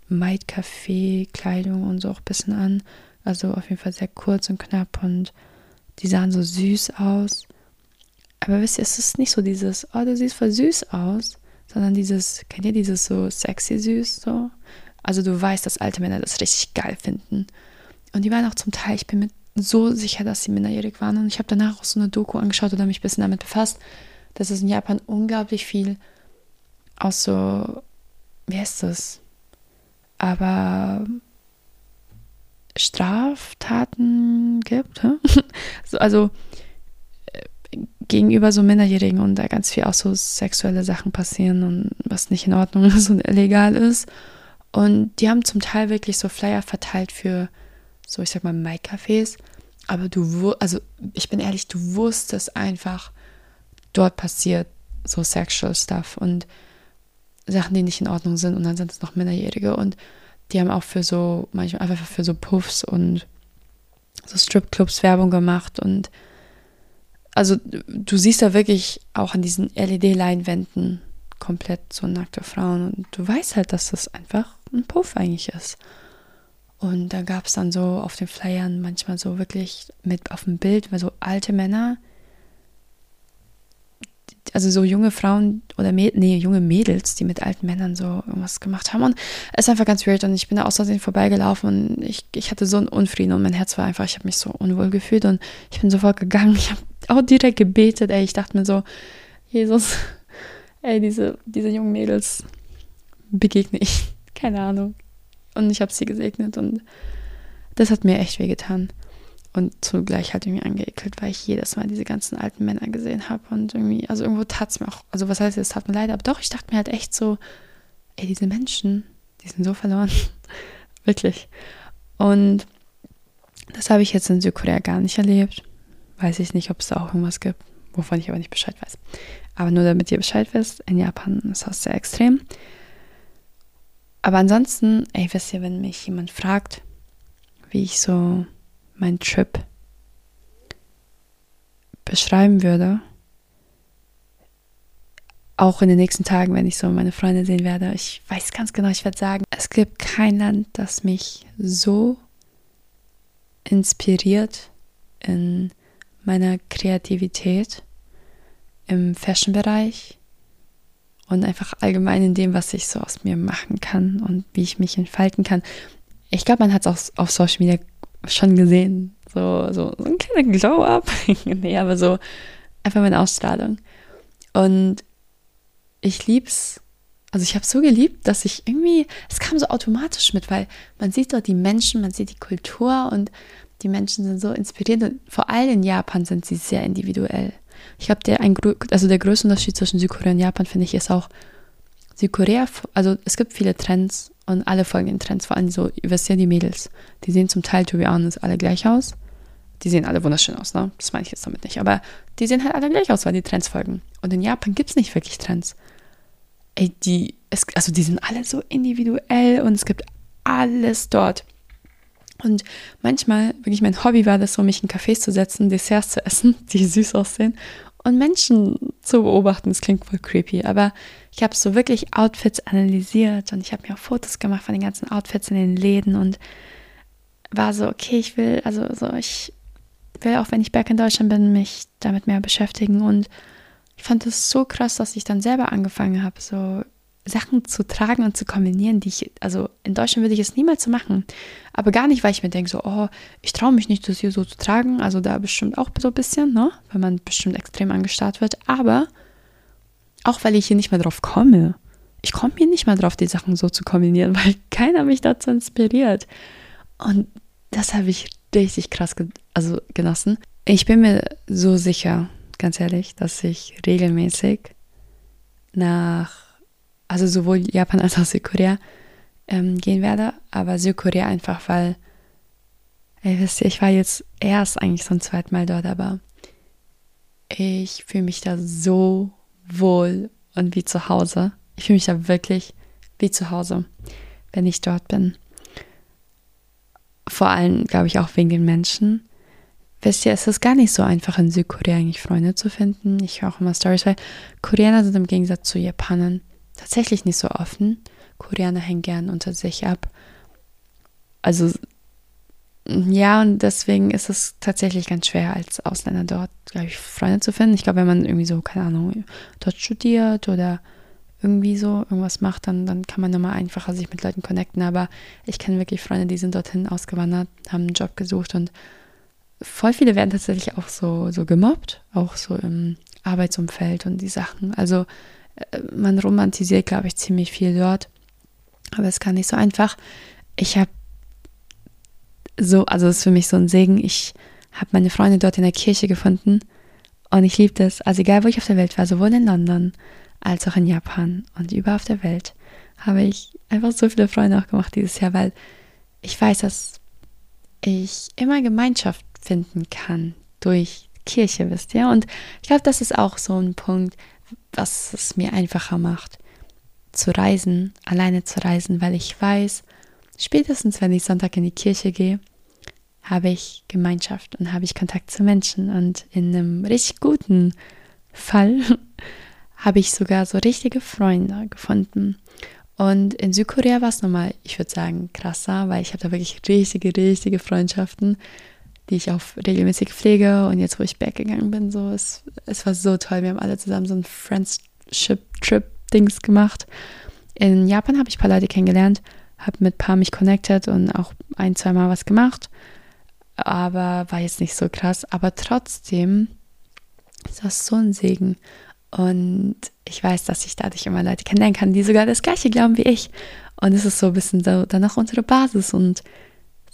Maid-Café-Kleidung und so auch ein bisschen an. Also auf jeden Fall sehr kurz und knapp und die sahen so süß aus. Aber wisst ihr, es ist nicht so dieses, oh, du siehst voll süß aus, sondern dieses, kennt ihr dieses so sexy süß so? Also du weißt, dass alte Männer das richtig geil finden. Und die waren auch zum Teil, ich bin mir so sicher, dass sie minderjährig waren. Und ich habe danach auch so eine Doku angeschaut oder mich ein bisschen damit befasst, dass es in Japan unglaublich viel aus so, wie heißt das? Aber Straftaten gibt. also gegenüber so Minderjährigen und da ganz viel auch so sexuelle Sachen passieren und was nicht in Ordnung ist und illegal ist. Und die haben zum Teil wirklich so Flyer verteilt für so, ich sag mal, Mai-Cafés. Aber du, also ich bin ehrlich, du wusstest einfach, dort passiert so sexual stuff und Sachen, die nicht in Ordnung sind. Und dann sind es noch Minderjährige und die haben auch für so, manchmal einfach für so Puffs und so Stripclubs Werbung gemacht und also du siehst da wirklich auch an diesen LED-Leinwänden komplett so nackte Frauen und du weißt halt, dass das einfach ein Puff eigentlich ist. Und da gab es dann so auf den Flyern manchmal so wirklich mit auf dem Bild, so alte Männer, also so junge Frauen oder Mäd nee, junge Mädels, die mit alten Männern so irgendwas gemacht haben. Und es ist einfach ganz weird. Und ich bin da aus vorbeigelaufen und ich, ich hatte so einen Unfrieden und mein Herz war einfach, ich habe mich so unwohl gefühlt und ich bin sofort gegangen. Ich habe auch direkt gebetet, ey. Ich dachte mir so, Jesus, ey, diese, diese jungen Mädels begegne ich. Keine Ahnung. Und ich habe sie gesegnet und das hat mir echt wehgetan. Und zugleich halt irgendwie angeekelt, weil ich jedes Mal diese ganzen alten Männer gesehen habe. Und irgendwie, also irgendwo tat es mir auch, also was heißt, es tat mir leid, aber doch, ich dachte mir halt echt so, ey, diese Menschen, die sind so verloren. Wirklich. Und das habe ich jetzt in Südkorea gar nicht erlebt. Weiß ich nicht, ob es da auch irgendwas gibt, wovon ich aber nicht Bescheid weiß. Aber nur damit ihr Bescheid wisst, in Japan ist das sehr extrem. Aber ansonsten, ey, wisst ihr, wenn mich jemand fragt, wie ich so meinen Trip beschreiben würde, auch in den nächsten Tagen, wenn ich so meine Freunde sehen werde, ich weiß ganz genau, ich werde sagen, es gibt kein Land, das mich so inspiriert in meiner Kreativität im Fashion-Bereich und einfach allgemein in dem, was ich so aus mir machen kann und wie ich mich entfalten kann. Ich glaube, man hat es auch auf Social Media schon gesehen. So, so, so ein kleiner Glow-Up. nee, aber so einfach meine Ausstrahlung. Und ich lieb's. Also ich habe so geliebt, dass ich irgendwie, es kam so automatisch mit, weil man sieht dort die Menschen, man sieht die Kultur und die Menschen sind so inspirierend und vor allem in Japan sind sie sehr individuell. Ich glaube, der, also der größte Unterschied zwischen Südkorea und Japan, finde ich, ist auch, Südkorea, also es gibt viele Trends und alle folgen den Trends, vor allem so, ihr wisst ja, die Mädels, die sehen zum Teil, to be honest, alle gleich aus. Die sehen alle wunderschön aus, ne? Das meine ich jetzt damit nicht. Aber die sehen halt alle gleich aus, weil die Trends folgen. Und in Japan gibt es nicht wirklich Trends. Ey, die, es, also die sind alle so individuell und es gibt alles dort. Und manchmal, wirklich mein Hobby war das so, mich in Cafés zu setzen, Desserts zu essen, die süß aussehen und Menschen zu beobachten. Das klingt voll creepy, aber ich habe so wirklich Outfits analysiert und ich habe mir auch Fotos gemacht von den ganzen Outfits in den Läden und war so, okay, ich will, also so, ich will auch, wenn ich back in Deutschland bin, mich damit mehr beschäftigen und ich fand es so krass, dass ich dann selber angefangen habe, so Sachen zu tragen und zu kombinieren, die ich, also in Deutschland würde ich es niemals so machen. Aber gar nicht, weil ich mir denke, so, oh, ich traue mich nicht, das hier so zu tragen. Also da bestimmt auch so ein bisschen, ne? Weil man bestimmt extrem angestarrt wird. Aber auch, weil ich hier nicht mehr drauf komme. Ich komme hier nicht mehr drauf, die Sachen so zu kombinieren, weil keiner mich dazu inspiriert. Und das habe ich richtig krass ge also genossen. Ich bin mir so sicher, ganz ehrlich, dass ich regelmäßig nach also sowohl Japan als auch Südkorea ähm, gehen werde. Aber Südkorea einfach, weil, ey, wisst ihr, ich war jetzt erst eigentlich so ein zweites Mal dort, aber ich fühle mich da so wohl und wie zu Hause. Ich fühle mich da wirklich wie zu Hause, wenn ich dort bin. Vor allem, glaube ich, auch wegen den Menschen. Wisst ihr, es ist gar nicht so einfach, in Südkorea eigentlich Freunde zu finden. Ich höre auch immer Stories, weil Koreaner sind im Gegensatz zu Japanern tatsächlich nicht so offen. Koreaner hängen gern unter sich ab. Also ja, und deswegen ist es tatsächlich ganz schwer, als Ausländer dort, glaube ich, Freunde zu finden. Ich glaube, wenn man irgendwie so, keine Ahnung, dort studiert oder irgendwie so irgendwas macht, dann, dann kann man nochmal einfacher sich mit Leuten connecten. Aber ich kenne wirklich Freunde, die sind dorthin ausgewandert, haben einen Job gesucht und voll viele werden tatsächlich auch so, so gemobbt, auch so im Arbeitsumfeld und die Sachen. Also man romantisiert, glaube ich, ziemlich viel dort. Aber es ist gar nicht so einfach. Ich habe so, also es ist für mich so ein Segen. Ich habe meine Freunde dort in der Kirche gefunden und ich liebe das. Also egal, wo ich auf der Welt war, sowohl in London als auch in Japan und überall auf der Welt, habe ich einfach so viele Freunde auch gemacht dieses Jahr, weil ich weiß, dass ich immer Gemeinschaft finden kann durch Kirche, wisst ihr? Und ich glaube, das ist auch so ein Punkt, was es mir einfacher macht, zu reisen, alleine zu reisen, weil ich weiß, spätestens wenn ich Sonntag in die Kirche gehe, habe ich Gemeinschaft und habe ich Kontakt zu Menschen. Und in einem richtig guten Fall habe ich sogar so richtige Freunde gefunden. Und in Südkorea war es nochmal, ich würde sagen, krasser, weil ich habe da wirklich richtige, richtige Freundschaften. Die ich auch regelmäßig pflege. Und jetzt, wo ich back gegangen bin, so, es, es war so toll. Wir haben alle zusammen so ein Friendship-Trip-Dings gemacht. In Japan habe ich ein paar Leute kennengelernt, habe mit ein paar mich connected und auch ein, zwei Mal was gemacht. Aber war jetzt nicht so krass. Aber trotzdem ist das so ein Segen. Und ich weiß, dass ich dadurch immer Leute kennenlernen kann, die sogar das Gleiche glauben wie ich. Und es ist so ein bisschen so dann auch unsere Basis und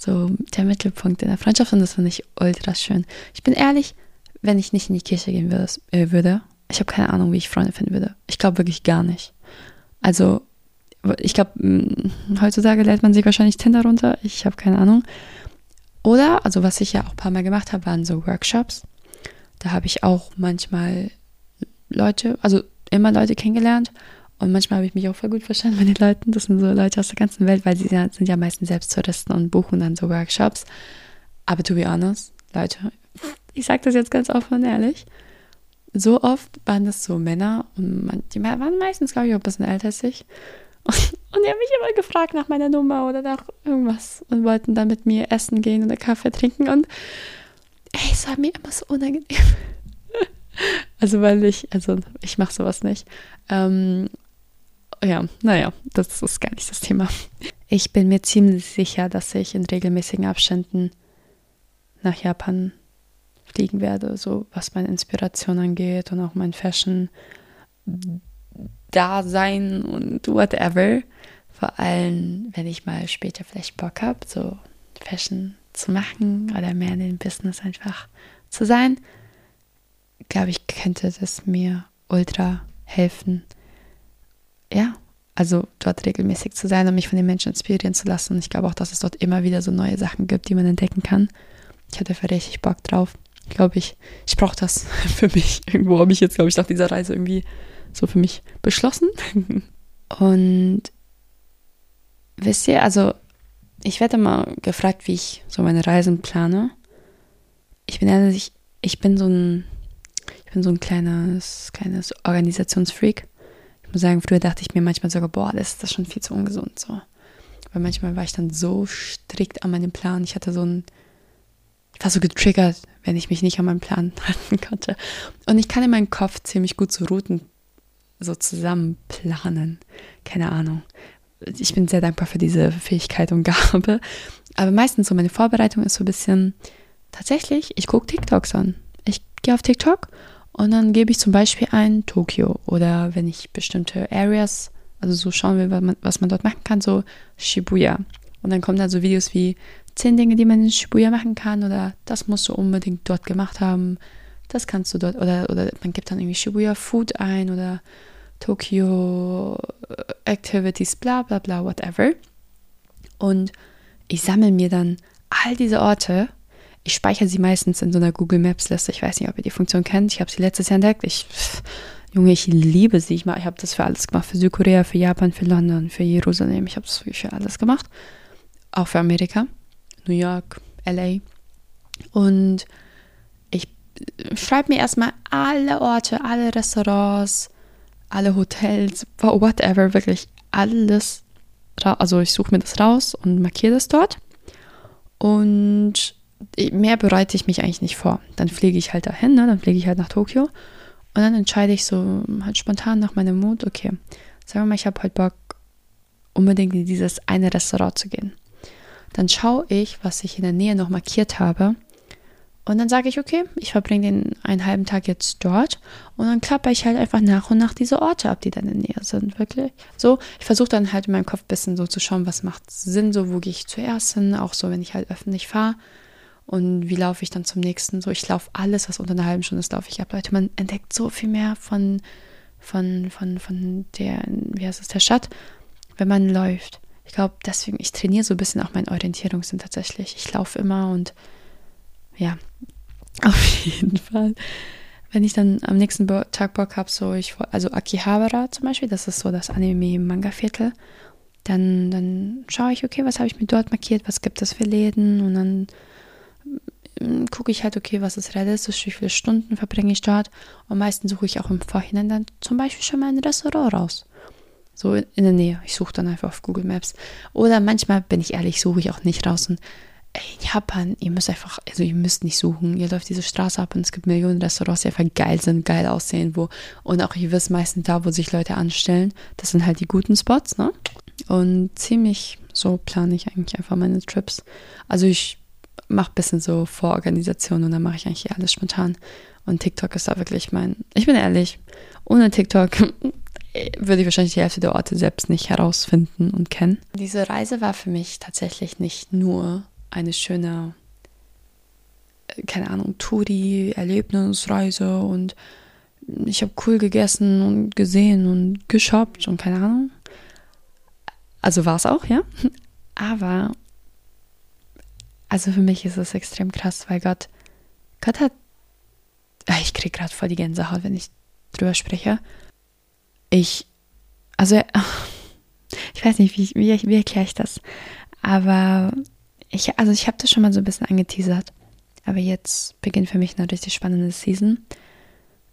so der Mittelpunkt in der Freundschaft. Und das finde ich ultra schön. Ich bin ehrlich, wenn ich nicht in die Kirche gehen würde, äh, würde ich habe keine Ahnung, wie ich Freunde finden würde. Ich glaube wirklich gar nicht. Also, ich glaube, heutzutage lädt man sich wahrscheinlich Tinder runter. Ich habe keine Ahnung. Oder, also was ich ja auch ein paar Mal gemacht habe, waren so Workshops. Da habe ich auch manchmal Leute, also immer Leute kennengelernt. Und manchmal habe ich mich auch voll gut verstanden mit den Leuten. Das sind so Leute aus der ganzen Welt, weil sie sind ja meistens selbst Touristen und buchen dann so Workshops. Aber to be honest, Leute, ich sage das jetzt ganz offen und ehrlich. So oft waren das so Männer und man, die waren meistens, glaube ich, auch ein bisschen älter als ich. Und, und die haben mich immer gefragt nach meiner Nummer oder nach irgendwas und wollten dann mit mir essen gehen oder Kaffee trinken. Und ey, es war mir immer so unangenehm. Also weil ich, also ich mache sowas nicht. Ähm, ja, naja, das ist gar nicht das Thema. Ich bin mir ziemlich sicher, dass ich in regelmäßigen Abständen nach Japan fliegen werde, so was meine Inspiration angeht und auch mein Fashion Dasein und whatever. Vor allem, wenn ich mal später vielleicht Bock habe, so Fashion zu machen oder mehr in dem Business einfach zu sein glaube ich, könnte das mir ultra helfen. Ja, also dort regelmäßig zu sein und mich von den Menschen inspirieren zu lassen. Ich glaube auch, dass es dort immer wieder so neue Sachen gibt, die man entdecken kann. Ich hatte da richtig Bock drauf. Glaube ich, ich brauche das für mich. Irgendwo habe ich jetzt, glaube ich, nach dieser Reise irgendwie so für mich beschlossen. Und wisst ihr, also ich werde mal gefragt, wie ich so meine Reisen plane. Ich bin ehrlich, ich bin so ein ich bin so ein kleines, kleines Organisationsfreak. Ich muss sagen, früher dachte ich mir manchmal sogar, boah, das ist das schon viel zu ungesund so. Weil manchmal war ich dann so strikt an meinem Plan. Ich hatte so ein, ich war so getriggert, wenn ich mich nicht an meinen Plan halten konnte. Und ich kann in meinem Kopf ziemlich gut so Routen so zusammen planen. Keine Ahnung. Ich bin sehr dankbar für diese Fähigkeit und Gabe. Aber meistens so meine Vorbereitung ist so ein bisschen, tatsächlich, ich gucke TikToks an. Ich gehe auf TikTok und dann gebe ich zum Beispiel ein Tokio oder wenn ich bestimmte Areas, also so schauen will, was man, was man dort machen kann, so Shibuya. Und dann kommen dann so Videos wie zehn Dinge, die man in Shibuya machen kann oder das musst du unbedingt dort gemacht haben. Das kannst du dort oder, oder man gibt dann irgendwie Shibuya Food ein oder Tokyo Activities, bla bla bla, whatever. Und ich sammle mir dann all diese Orte ich speichere sie meistens in so einer Google Maps Liste. Ich weiß nicht, ob ihr die Funktion kennt. Ich habe sie letztes Jahr entdeckt. Ich, Junge, ich liebe sie. Ich, ich habe das für alles gemacht. Für Südkorea, für Japan, für London, für Jerusalem. Ich habe das wirklich für alles gemacht. Auch für Amerika. New York, LA. Und ich schreibe mir erstmal alle Orte, alle Restaurants, alle Hotels, whatever, wirklich alles. Also ich suche mir das raus und markiere das dort. Und mehr bereite ich mich eigentlich nicht vor. Dann fliege ich halt dahin, ne? dann fliege ich halt nach Tokio und dann entscheide ich so halt spontan nach meinem Mut, okay, sagen wir mal, ich habe heute Bock, unbedingt in dieses eine Restaurant zu gehen. Dann schaue ich, was ich in der Nähe noch markiert habe und dann sage ich, okay, ich verbringe den einen halben Tag jetzt dort und dann klappe ich halt einfach nach und nach diese Orte ab, die dann in der Nähe sind, wirklich. So, ich versuche dann halt in meinem Kopf ein bisschen so zu schauen, was macht Sinn, so wo gehe ich zuerst hin, auch so, wenn ich halt öffentlich fahre und wie laufe ich dann zum nächsten. So, ich laufe alles, was unter einer halben Stunde ist, laufe ich ab. Leute, man entdeckt so viel mehr von, von, von, von der, wie heißt es, der Stadt, wenn man läuft. Ich glaube, deswegen, ich trainiere so ein bisschen auch meinen Orientierungssinn tatsächlich. Ich laufe immer und ja, auf jeden Fall. Wenn ich dann am nächsten Tag Bock habe, so ich, also Akihabara zum Beispiel, das ist so das Anime-Manga-Viertel, dann, dann schaue ich, okay, was habe ich mir dort markiert, was gibt es für Läden und dann gucke ich halt, okay, was ist realistisch, wie viele Stunden verbringe ich dort. Und meistens suche ich auch im Vorhinein dann zum Beispiel schon mal ein Restaurant raus. So in der Nähe. Ich suche dann einfach auf Google Maps. Oder manchmal, bin ich ehrlich, suche ich auch nicht raus und in Japan, ihr müsst einfach, also ihr müsst nicht suchen, ihr läuft diese Straße ab und es gibt Millionen Restaurants, die einfach geil sind, geil aussehen, wo, und auch ihr wisst meistens da, wo sich Leute anstellen, das sind halt die guten Spots, ne? Und ziemlich so plane ich eigentlich einfach meine Trips. Also ich mache ein bisschen so Vororganisation und dann mache ich eigentlich alles spontan. Und TikTok ist da wirklich mein, ich bin ehrlich, ohne TikTok würde ich wahrscheinlich die Hälfte der Orte selbst nicht herausfinden und kennen. Diese Reise war für mich tatsächlich nicht nur eine schöne, äh, keine Ahnung, Touri-Erlebnisreise und ich habe cool gegessen und gesehen und geshoppt und keine Ahnung. Also war es auch, ja. Aber, also für mich ist es extrem krass, weil Gott, Gott hat, ah, ich kriege gerade voll die Gänsehaut, wenn ich drüber spreche. Ich, also, ich weiß nicht, wie, wie, wie erkläre ich das? Aber ich, also ich habe das schon mal so ein bisschen angeteasert. Aber jetzt beginnt für mich eine richtig spannende Season.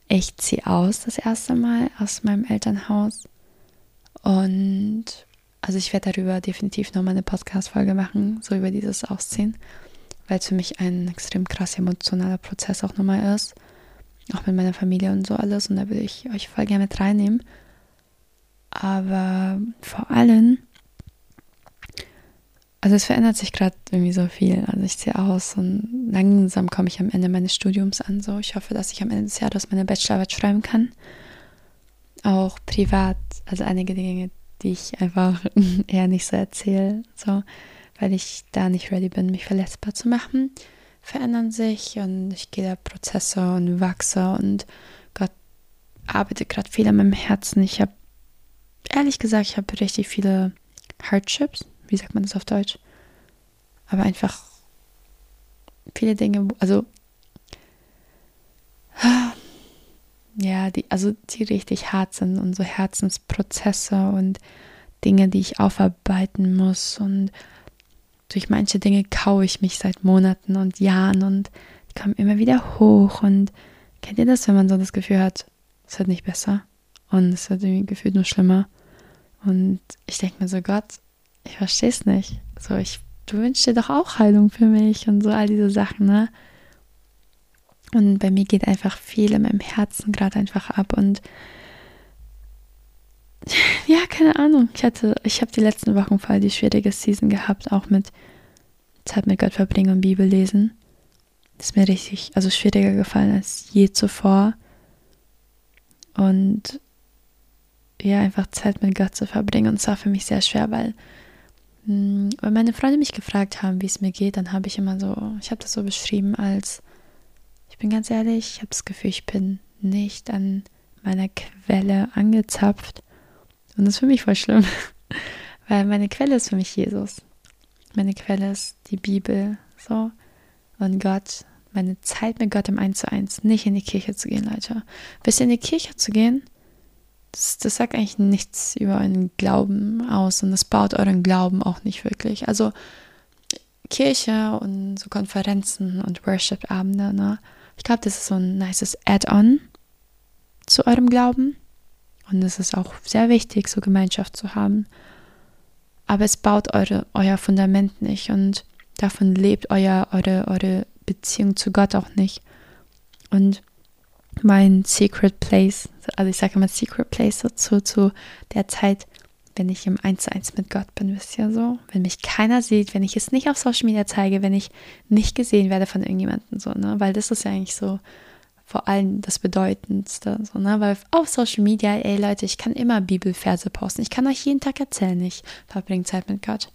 Ich ziehe aus das erste Mal aus meinem Elternhaus. Und also ich werde darüber definitiv nochmal eine Podcast-Folge machen, so über dieses Ausziehen, weil es für mich ein extrem krass emotionaler Prozess auch nochmal ist. Auch mit meiner Familie und so alles. Und da würde ich euch voll gerne mit reinnehmen. Aber vor allem also es verändert sich gerade irgendwie so viel. Also ich ziehe aus und langsam komme ich am Ende meines Studiums an. So, ich hoffe, dass ich am Ende des Jahres meine Bachelorarbeit schreiben kann. Auch privat, also einige Dinge, die ich einfach eher nicht so erzähle, so, weil ich da nicht ready bin, mich verletzbar zu machen, verändern sich und ich gehe da Prozesse und wachse und Gott arbeitet gerade viel an meinem Herzen. Ich habe, ehrlich gesagt, ich habe richtig viele Hardships, wie sagt man das auf Deutsch? Aber einfach viele Dinge, also ja, die, also die richtig hart sind und so Herzensprozesse und Dinge, die ich aufarbeiten muss und durch manche Dinge kaue ich mich seit Monaten und Jahren und die kommen immer wieder hoch und kennt ihr das, wenn man so das Gefühl hat, es wird nicht besser und es wird irgendwie gefühlt nur schlimmer und ich denke mir so, Gott, ich verstehe es nicht. So, ich, du wünschst dir doch auch Heilung für mich und so all diese Sachen, ne? Und bei mir geht einfach viel in meinem Herzen gerade einfach ab und ja, keine Ahnung. Ich hatte, ich habe die letzten Wochen voll die schwierige Season gehabt, auch mit Zeit mit Gott verbringen und Bibel lesen. Das ist mir richtig, also schwieriger gefallen als je zuvor. Und ja, einfach Zeit mit Gott zu verbringen. Und es war für mich sehr schwer, weil hm, wenn meine Freunde mich gefragt haben, wie es mir geht, dann habe ich immer so, ich habe das so beschrieben als, ich bin ganz ehrlich, ich habe das Gefühl, ich bin nicht an meiner Quelle angezapft. Und das ist für mich voll schlimm, weil meine Quelle ist für mich Jesus. Meine Quelle ist die Bibel, so. Und Gott, meine Zeit mit Gott im Eins zu eins, nicht in die Kirche zu gehen, Leute. Bis in die Kirche zu gehen, das, das sagt eigentlich nichts über einen Glauben aus und das baut euren Glauben auch nicht wirklich. Also Kirche und so Konferenzen und Worship-Abende, ne? Ich glaube, das ist so ein nices Add-on zu eurem Glauben. Und es ist auch sehr wichtig, so Gemeinschaft zu haben. Aber es baut eure, euer Fundament nicht und davon lebt euer, eure, eure Beziehung zu Gott auch nicht. Und mein Secret Place, also ich sage immer Secret Place dazu, zu der Zeit, wenn ich im 1 zu 1 mit Gott bin, wisst ihr so, wenn mich keiner sieht, wenn ich es nicht auf Social Media zeige, wenn ich nicht gesehen werde von irgendjemandem, so, ne, weil das ist ja eigentlich so vor allem das Bedeutendste, so, ne, weil auf Social Media, ey Leute, ich kann immer Bibelverse posten, ich kann euch jeden Tag erzählen, ich verbringe Zeit mit Gott.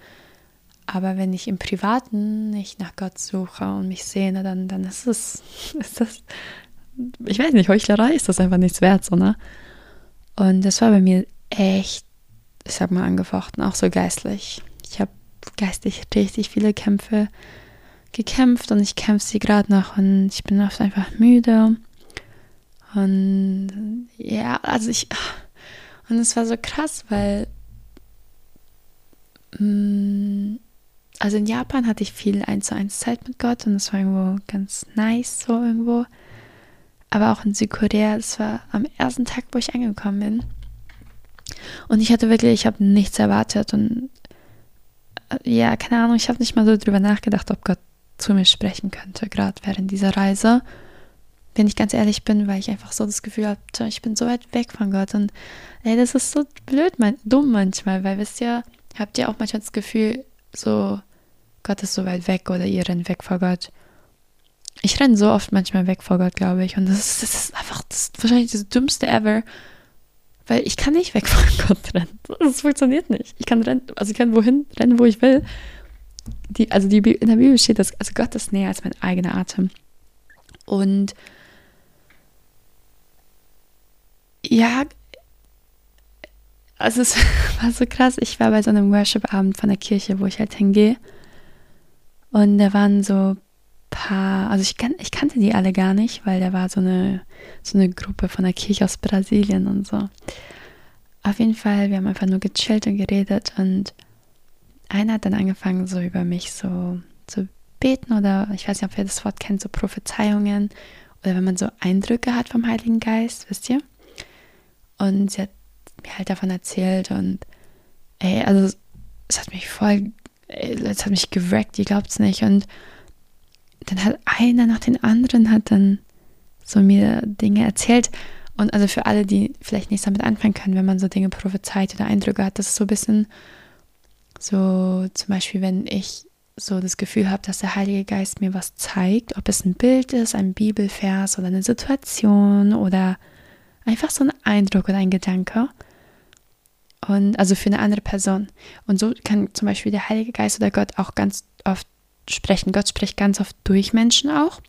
Aber wenn ich im Privaten nicht nach Gott suche und mich sehne, dann, dann ist es, ist das ich weiß nicht, Heuchlerei ist das einfach nichts wert, so, ne? Und das war bei mir echt, ich sag mal, angefochten, auch so geistlich. Ich habe geistig richtig viele Kämpfe gekämpft und ich kämpfe sie gerade noch und ich bin oft einfach müde. Und ja, also ich, und es war so krass, weil, mm, also in Japan hatte ich viel 1 zu 1 Zeit mit Gott und es war irgendwo ganz nice, so irgendwo aber auch in Südkorea. Das war am ersten Tag, wo ich angekommen bin. Und ich hatte wirklich, ich habe nichts erwartet und ja, keine Ahnung, ich habe nicht mal so drüber nachgedacht, ob Gott zu mir sprechen könnte, gerade während dieser Reise. Wenn ich ganz ehrlich bin, weil ich einfach so das Gefühl hatte, ich bin so weit weg von Gott. Und ey, das ist so blöd, mein, dumm manchmal, weil wisst ihr, habt ihr auch manchmal das Gefühl, so, Gott ist so weit weg oder ihr rennt weg vor Gott. Ich renne so oft manchmal weg vor Gott, glaube ich. Und das ist, das ist einfach das wahrscheinlich das Dümmste ever. Weil ich kann nicht weg von Gott rennen. Das funktioniert nicht. Ich kann rennen, also ich kann wohin rennen, wo ich will. Die, also die, in der Bibel steht, dass also Gott ist näher als mein eigener Atem. Und ja, also es war so krass. Ich war bei so einem Worship-Abend von der Kirche, wo ich halt hingehe. Und da waren so paar, also ich, ich kannte die alle gar nicht, weil da war so eine, so eine Gruppe von der Kirche aus Brasilien und so. Auf jeden Fall, wir haben einfach nur gechillt und geredet und einer hat dann angefangen, so über mich so zu beten oder ich weiß nicht, ob ihr das Wort kennt, so Prophezeiungen oder wenn man so Eindrücke hat vom Heiligen Geist, wisst ihr? Und sie hat mir halt davon erzählt und ey, also es hat mich voll, es hat mich gewreckt, ihr glaubt es nicht und dann hat einer nach den anderen hat dann so mir Dinge erzählt. Und also für alle, die vielleicht nichts damit anfangen können, wenn man so Dinge prophezeit oder Eindrücke hat, das ist so ein bisschen so, zum Beispiel, wenn ich so das Gefühl habe, dass der Heilige Geist mir was zeigt, ob es ein Bild ist, ein Bibelvers oder eine Situation oder einfach so ein Eindruck oder ein Gedanke. Und also für eine andere Person. Und so kann zum Beispiel der Heilige Geist oder Gott auch ganz oft sprechen. Gott spricht ganz oft durch Menschen auch.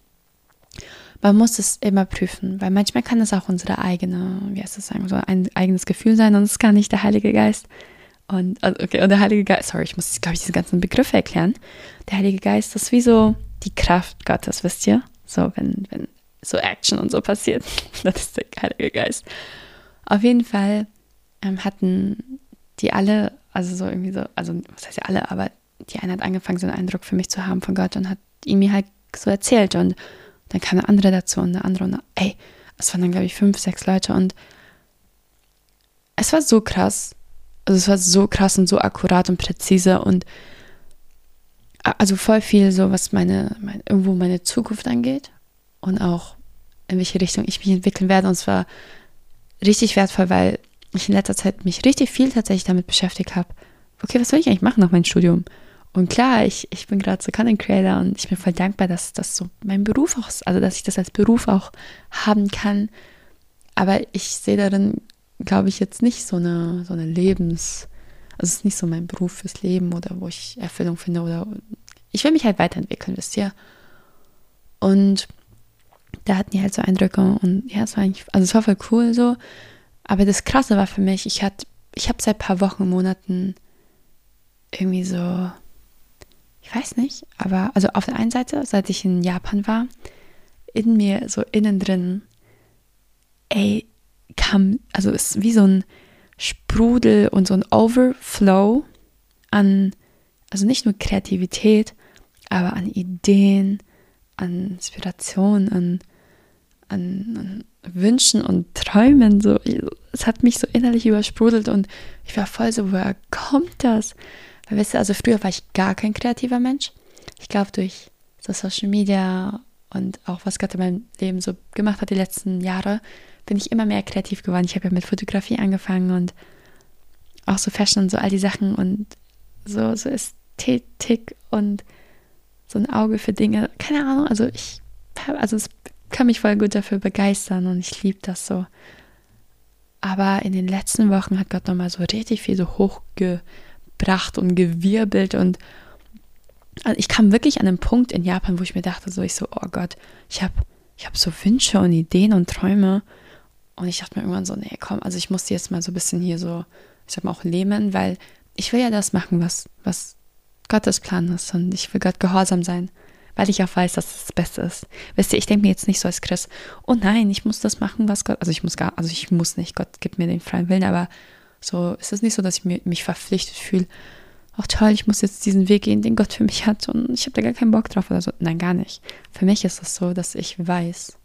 Man muss es immer prüfen, weil manchmal kann es auch unsere eigene, wie heißt das sagen, so ein eigenes Gefühl sein und es gar nicht der Heilige Geist. Und, also okay, und der Heilige Geist, sorry, ich muss, glaube ich, diese ganzen Begriffe erklären. Der Heilige Geist ist wie so die Kraft Gottes, wisst ihr? So, wenn, wenn so Action und so passiert, das ist der Heilige Geist. Auf jeden Fall ähm, hatten die alle, also so irgendwie so, also was heißt ja alle, aber die eine hat angefangen, so einen Eindruck für mich zu haben von Gott und hat ihn mir halt so erzählt. Und dann kam eine andere dazu und eine andere und ey, es waren dann, glaube ich, fünf, sechs Leute und es war so krass. Also es war so krass und so akkurat und präzise und also voll viel so, was meine, meine irgendwo meine Zukunft angeht und auch in welche Richtung ich mich entwickeln werde. Und es war richtig wertvoll, weil ich in letzter Zeit mich richtig viel tatsächlich damit beschäftigt habe. Okay, was soll ich eigentlich machen nach meinem Studium? Und klar, ich, ich bin gerade so Content Creator und ich bin voll dankbar, dass das so mein Beruf auch ist, also dass ich das als Beruf auch haben kann. Aber ich sehe darin, glaube ich, jetzt nicht so eine, so eine Lebens-, also es ist nicht so mein Beruf fürs Leben oder wo ich Erfüllung finde oder ich will mich halt weiterentwickeln, wisst ihr. Und da hatten die halt so Eindrücke und ja, es war eigentlich, also es war voll cool so. Aber das Krasse war für mich, ich hatte, ich habe seit ein paar Wochen, Monaten irgendwie so ich weiß nicht, aber also auf der einen Seite, seit ich in Japan war, in mir so innen drin, ey, kam, also es ist wie so ein Sprudel und so ein Overflow an, also nicht nur Kreativität, aber an Ideen, an Inspiration, an, an, an Wünschen und Träumen. So, es hat mich so innerlich übersprudelt und ich war voll so, woher kommt das? Weil, weißt du, also früher war ich gar kein kreativer Mensch. Ich glaube, durch so Social Media und auch was Gott in meinem Leben so gemacht hat die letzten Jahre, bin ich immer mehr kreativ geworden. Ich habe ja mit Fotografie angefangen und auch so Fashion und so all die Sachen und so, so Ästhetik und so ein Auge für Dinge. Keine Ahnung, also ich also es kann mich voll gut dafür begeistern und ich liebe das so. Aber in den letzten Wochen hat Gott nochmal so richtig viel so hochge gebracht und gewirbelt und also ich kam wirklich an einen Punkt in Japan, wo ich mir dachte, so ich so, oh Gott, ich habe ich hab so Wünsche und Ideen und Träume und ich dachte mir irgendwann so, nee, komm, also ich muss jetzt mal so ein bisschen hier so, ich sag mal auch lähmen, weil ich will ja das machen, was, was Gottes Plan ist und ich will Gott gehorsam sein, weil ich auch weiß, dass es das Beste ist. Wisst ihr, ich denke mir jetzt nicht so als Chris, oh nein, ich muss das machen, was Gott, also ich muss gar, also ich muss nicht, Gott gibt mir den freien Willen, aber so ist es nicht so, dass ich mich verpflichtet fühle. Ach toll, ich muss jetzt diesen Weg gehen, den Gott für mich hat und ich habe da gar keinen Bock drauf oder so. Nein, gar nicht. Für mich ist es so, dass ich weiß,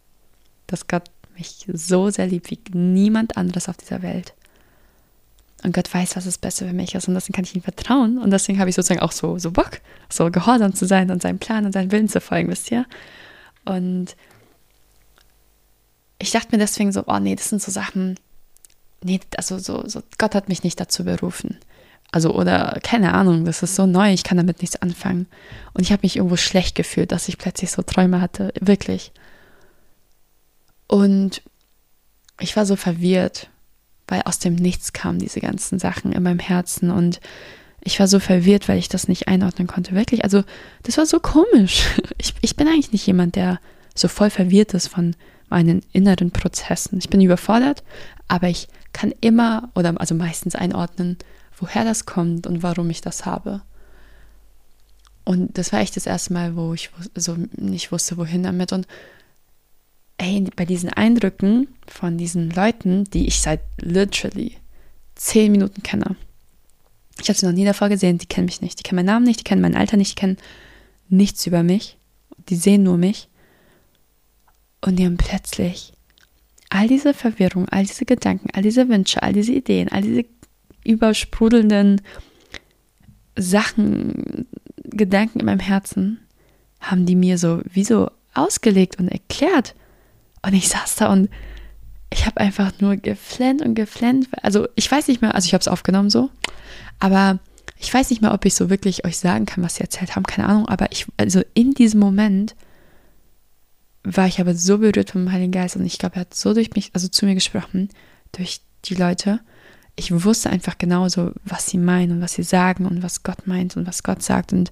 dass Gott mich so sehr liebt wie niemand anderes auf dieser Welt. Und Gott weiß, was das Beste für mich ist. Und deswegen kann ich ihm vertrauen. Und deswegen habe ich sozusagen auch so, so Bock, so gehorsam zu sein und seinem Plan und seinen Willen zu folgen, wisst ihr? Und ich dachte mir deswegen so, oh nee, das sind so Sachen, nee, also so, so Gott hat mich nicht dazu berufen. Also, oder keine Ahnung, das ist so neu, ich kann damit nichts anfangen. Und ich habe mich irgendwo schlecht gefühlt, dass ich plötzlich so Träume hatte, wirklich. Und ich war so verwirrt, weil aus dem Nichts kamen diese ganzen Sachen in meinem Herzen und ich war so verwirrt, weil ich das nicht einordnen konnte. Wirklich, also das war so komisch. Ich, ich bin eigentlich nicht jemand, der so voll verwirrt ist von meinen inneren Prozessen. Ich bin überfordert, aber ich kann immer oder also meistens einordnen, woher das kommt und warum ich das habe. Und das war echt das erste Mal, wo ich so nicht wusste, wohin damit. Und ey, bei diesen Eindrücken von diesen Leuten, die ich seit literally zehn Minuten kenne, ich habe sie noch nie davor gesehen, die kennen mich nicht, die kennen meinen Namen nicht, die kennen mein Alter nicht, die kennen nichts über mich, die sehen nur mich. Und die haben plötzlich all diese Verwirrung, all diese Gedanken, all diese Wünsche, all diese Ideen, all diese übersprudelnden Sachen, Gedanken in meinem Herzen, haben die mir so wie so ausgelegt und erklärt. Und ich saß da und ich habe einfach nur geflennt und geflennt. Also ich weiß nicht mehr, also ich habe es aufgenommen so, aber ich weiß nicht mehr, ob ich so wirklich euch sagen kann, was sie erzählt haben, keine Ahnung. Aber ich, also in diesem Moment war ich aber so berührt vom Heiligen Geist und ich glaube, er hat so durch mich, also zu mir gesprochen, durch die Leute. Ich wusste einfach genauso, was sie meinen und was sie sagen und was Gott meint und was Gott sagt und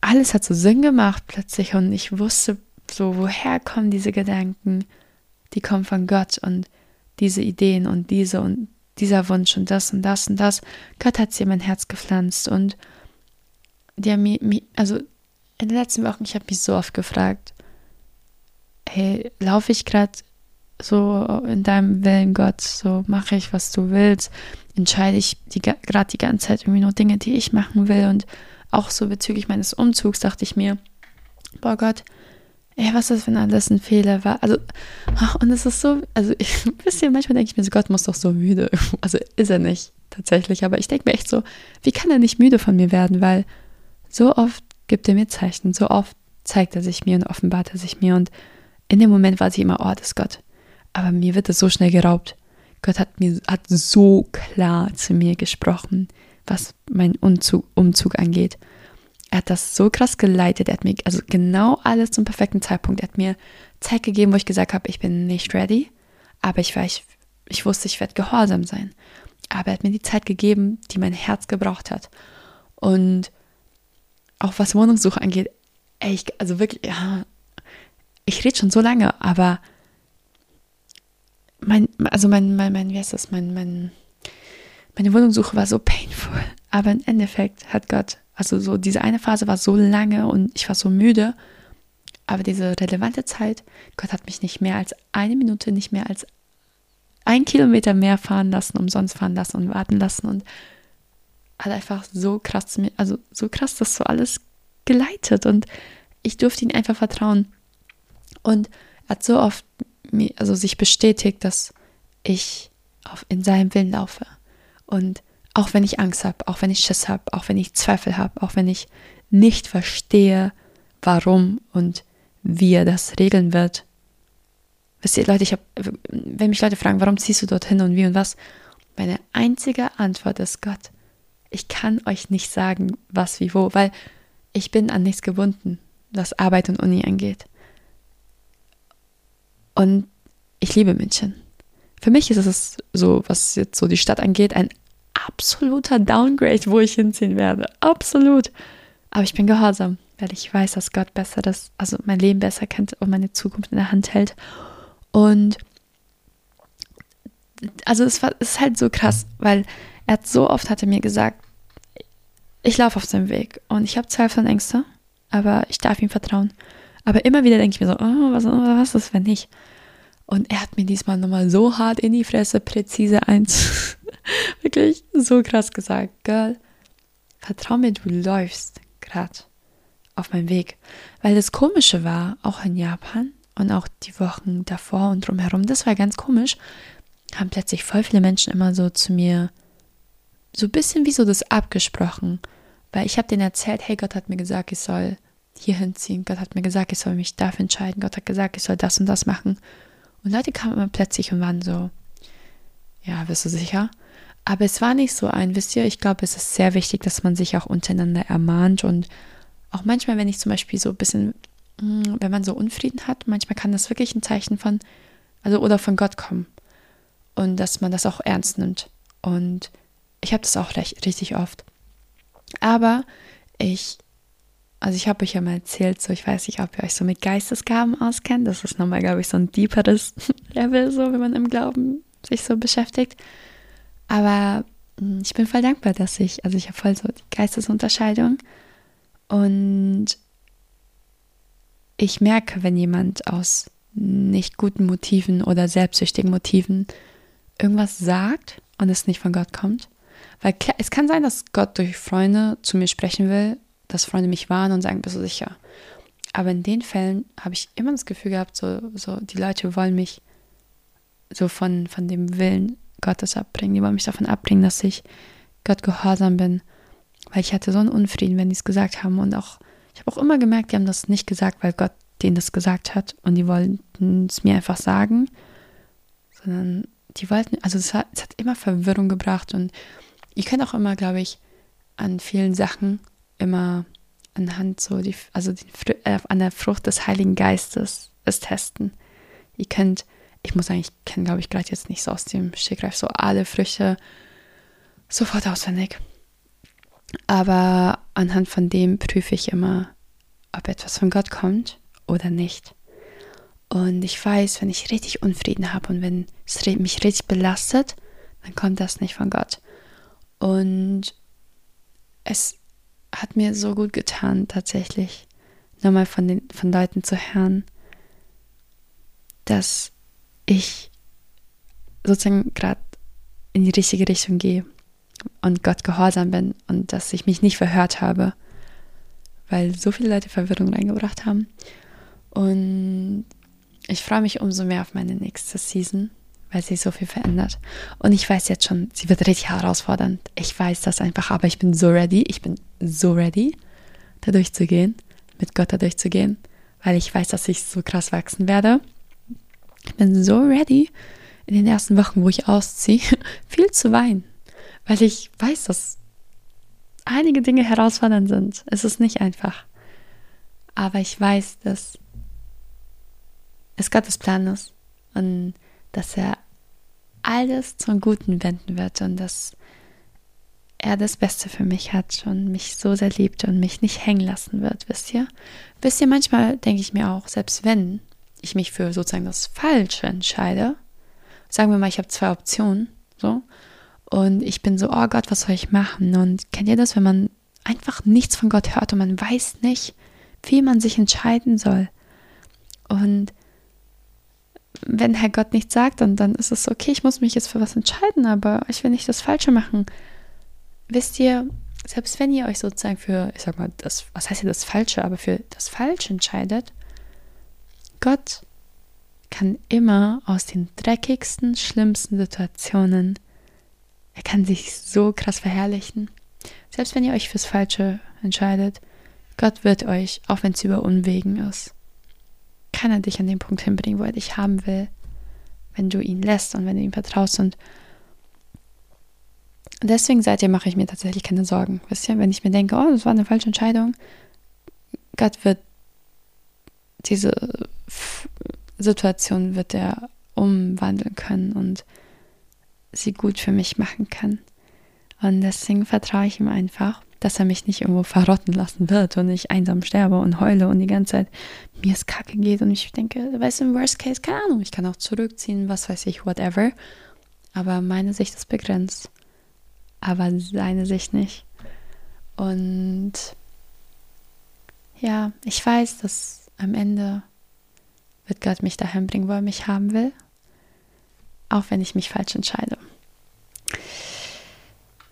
alles hat so Sinn gemacht plötzlich und ich wusste so, woher kommen diese Gedanken? Die kommen von Gott und diese Ideen und diese und dieser Wunsch und das und das und das. Gott hat sie in mein Herz gepflanzt und die haben mir, also in den letzten Wochen, ich habe mich so oft gefragt, hey, laufe ich gerade so in deinem Willen, Gott, so mache ich, was du willst, entscheide ich gerade die ganze Zeit irgendwie nur Dinge, die ich machen will und auch so bezüglich meines Umzugs dachte ich mir, boah Gott, ey, was ist, wenn alles ein Fehler war? Also, ach, und es ist so, also ich, wisst ihr, manchmal denke ich mir so, Gott muss doch so müde. Also ist er nicht tatsächlich, aber ich denke mir echt so, wie kann er nicht müde von mir werden? Weil so oft gibt er mir Zeichen, so oft zeigt er sich mir und offenbart er sich mir und in dem Moment war sie immer, oh, das ist Gott. Aber mir wird es so schnell geraubt. Gott hat mir hat so klar zu mir gesprochen, was mein Umzug, Umzug angeht. Er hat das so krass geleitet. Er hat mir also genau alles zum perfekten Zeitpunkt. Er hat mir Zeit gegeben, wo ich gesagt habe, ich bin nicht ready, aber ich war, ich, ich wusste, ich werde gehorsam sein. Aber er hat mir die Zeit gegeben, die mein Herz gebraucht hat. Und auch was Wohnungssuche angeht, ey, ich, also wirklich, ja, ich rede schon so lange, aber mein, also mein, mein, mein, wie heißt das, mein, mein, meine Wohnungssuche war so painful. Aber im Endeffekt hat Gott, also so diese eine Phase war so lange und ich war so müde. Aber diese relevante Zeit, Gott hat mich nicht mehr als eine Minute, nicht mehr als ein Kilometer mehr fahren lassen, umsonst fahren lassen und warten lassen und hat einfach so krass also so krass das so alles geleitet und ich durfte ihm einfach vertrauen. Und er hat so oft mir, also sich bestätigt, dass ich auf, in seinem Willen laufe. Und auch wenn ich Angst habe, auch wenn ich Schiss habe, auch wenn ich Zweifel habe, auch wenn ich nicht verstehe, warum und wie er das regeln wird. Wisst ihr, Leute, ich habe, wenn mich Leute fragen, warum ziehst du dorthin und wie und was, meine einzige Antwort ist Gott. Ich kann euch nicht sagen, was, wie, wo, weil ich bin an nichts gebunden, was Arbeit und Uni angeht. Und ich liebe München. Für mich ist es so, was jetzt so die Stadt angeht, ein absoluter Downgrade, wo ich hinziehen werde. Absolut. Aber ich bin gehorsam, weil ich weiß, dass Gott besser das, also mein Leben besser kennt und meine Zukunft in der Hand hält. Und also es, war, es ist halt so krass, weil er hat so oft hatte mir gesagt, ich laufe auf seinem Weg und ich habe Zweifel und Ängste, aber ich darf ihm vertrauen. Aber immer wieder denke ich mir so, oh, was, was ist, wenn nicht? Und er hat mir diesmal nochmal so hart in die Fresse, präzise eins, wirklich so krass gesagt, Girl, vertrau mir, du läufst gerade auf meinem Weg. Weil das Komische war, auch in Japan und auch die Wochen davor und drumherum, das war ganz komisch, haben plötzlich voll viele Menschen immer so zu mir so ein bisschen wie so das abgesprochen, weil ich habe denen erzählt, hey, Gott hat mir gesagt, ich soll hier hinziehen, Gott hat mir gesagt, ich soll mich dafür entscheiden, Gott hat gesagt, ich soll das und das machen. Und Leute kamen immer plötzlich und waren so, ja, bist du sicher? Aber es war nicht so ein, wisst ihr, ich glaube, es ist sehr wichtig, dass man sich auch untereinander ermahnt und auch manchmal, wenn ich zum Beispiel so ein bisschen, hm, wenn man so Unfrieden hat, manchmal kann das wirklich ein Zeichen von, also oder von Gott kommen und dass man das auch ernst nimmt. Und ich habe das auch richtig oft. Aber ich, also ich habe euch ja mal erzählt, so ich weiß nicht, ob ihr euch so mit Geistesgaben auskennt. Das ist nochmal, glaube ich, so ein deeperes Level, so wenn man im Glauben sich so beschäftigt. Aber hm, ich bin voll dankbar, dass ich, also ich habe voll so die Geistesunterscheidung und ich merke, wenn jemand aus nicht guten Motiven oder selbstsüchtigen Motiven irgendwas sagt und es nicht von Gott kommt. Weil es kann sein, dass Gott durch Freunde zu mir sprechen will, dass Freunde mich warnen und sagen, bist du sicher. Aber in den Fällen habe ich immer das Gefühl gehabt, so, so die Leute wollen mich so von, von dem Willen Gottes abbringen. Die wollen mich davon abbringen, dass ich Gott gehorsam bin. Weil ich hatte so einen Unfrieden, wenn die es gesagt haben. Und auch, ich habe auch immer gemerkt, die haben das nicht gesagt, weil Gott denen das gesagt hat. Und die wollten es mir einfach sagen. Sondern die wollten, also es hat, es hat immer Verwirrung gebracht. Und ihr könnt auch immer, glaube ich, an vielen Sachen immer anhand so, die, also die, äh, an der Frucht des Heiligen Geistes es testen. Ihr könnt ich muss sagen, ich kenne, glaube ich, gerade jetzt nicht so aus dem Stegreif so alle Früchte sofort auswendig. Aber anhand von dem prüfe ich immer, ob etwas von Gott kommt oder nicht. Und ich weiß, wenn ich richtig Unfrieden habe und wenn es mich richtig belastet, dann kommt das nicht von Gott. Und es hat mir so gut getan, tatsächlich nochmal von den von Leuten zu hören, dass ich sozusagen gerade in die richtige Richtung gehe und Gott gehorsam bin und dass ich mich nicht verhört habe, weil so viele Leute Verwirrung reingebracht haben. Und ich freue mich umso mehr auf meine nächste Season, weil sie so viel verändert. Und ich weiß jetzt schon, sie wird richtig herausfordernd. Ich weiß das einfach, aber ich bin so ready. Ich bin so ready, da durchzugehen, mit Gott da durchzugehen, weil ich weiß, dass ich so krass wachsen werde. Ich bin so ready, in den ersten Wochen, wo ich ausziehe, viel zu weinen, weil ich weiß, dass einige Dinge herausfordernd sind. Es ist nicht einfach. Aber ich weiß, dass es Gottes Plan ist und dass er alles zum Guten wenden wird und dass er das Beste für mich hat und mich so sehr liebt und mich nicht hängen lassen wird, wisst ihr? Wisst ihr, manchmal denke ich mir auch, selbst wenn ich mich für sozusagen das Falsche entscheide, sagen wir mal, ich habe zwei Optionen, so, und ich bin so, oh Gott, was soll ich machen? Und kennt ihr das, wenn man einfach nichts von Gott hört und man weiß nicht, wie man sich entscheiden soll? Und wenn Herr Gott nichts sagt, dann, dann ist es okay, ich muss mich jetzt für was entscheiden, aber ich will nicht das Falsche machen. Wisst ihr, selbst wenn ihr euch sozusagen für, ich sag mal, das, was heißt ja das Falsche, aber für das Falsche entscheidet, Gott kann immer aus den dreckigsten, schlimmsten Situationen, er kann sich so krass verherrlichen. Selbst wenn ihr euch fürs Falsche entscheidet, Gott wird euch, auch wenn es über Unwegen ist, kann er dich an den Punkt hinbringen, wo er dich haben will, wenn du ihn lässt und wenn du ihm vertraust. Und deswegen seitdem mache ich mir tatsächlich keine Sorgen. Wisst ihr, wenn ich mir denke, oh, das war eine falsche Entscheidung, Gott wird diese Situation wird er umwandeln können und sie gut für mich machen kann. Und deswegen vertraue ich ihm einfach, dass er mich nicht irgendwo verrotten lassen wird und ich einsam sterbe und heule und die ganze Zeit mir es kacke geht und ich denke, weißt du, im Worst Case, keine Ahnung, ich kann auch zurückziehen, was weiß ich, whatever. Aber meine Sicht ist begrenzt. Aber seine Sicht nicht. Und ja, ich weiß, dass am Ende wird Gott mich dahin bringen, wo er mich haben will, auch wenn ich mich falsch entscheide.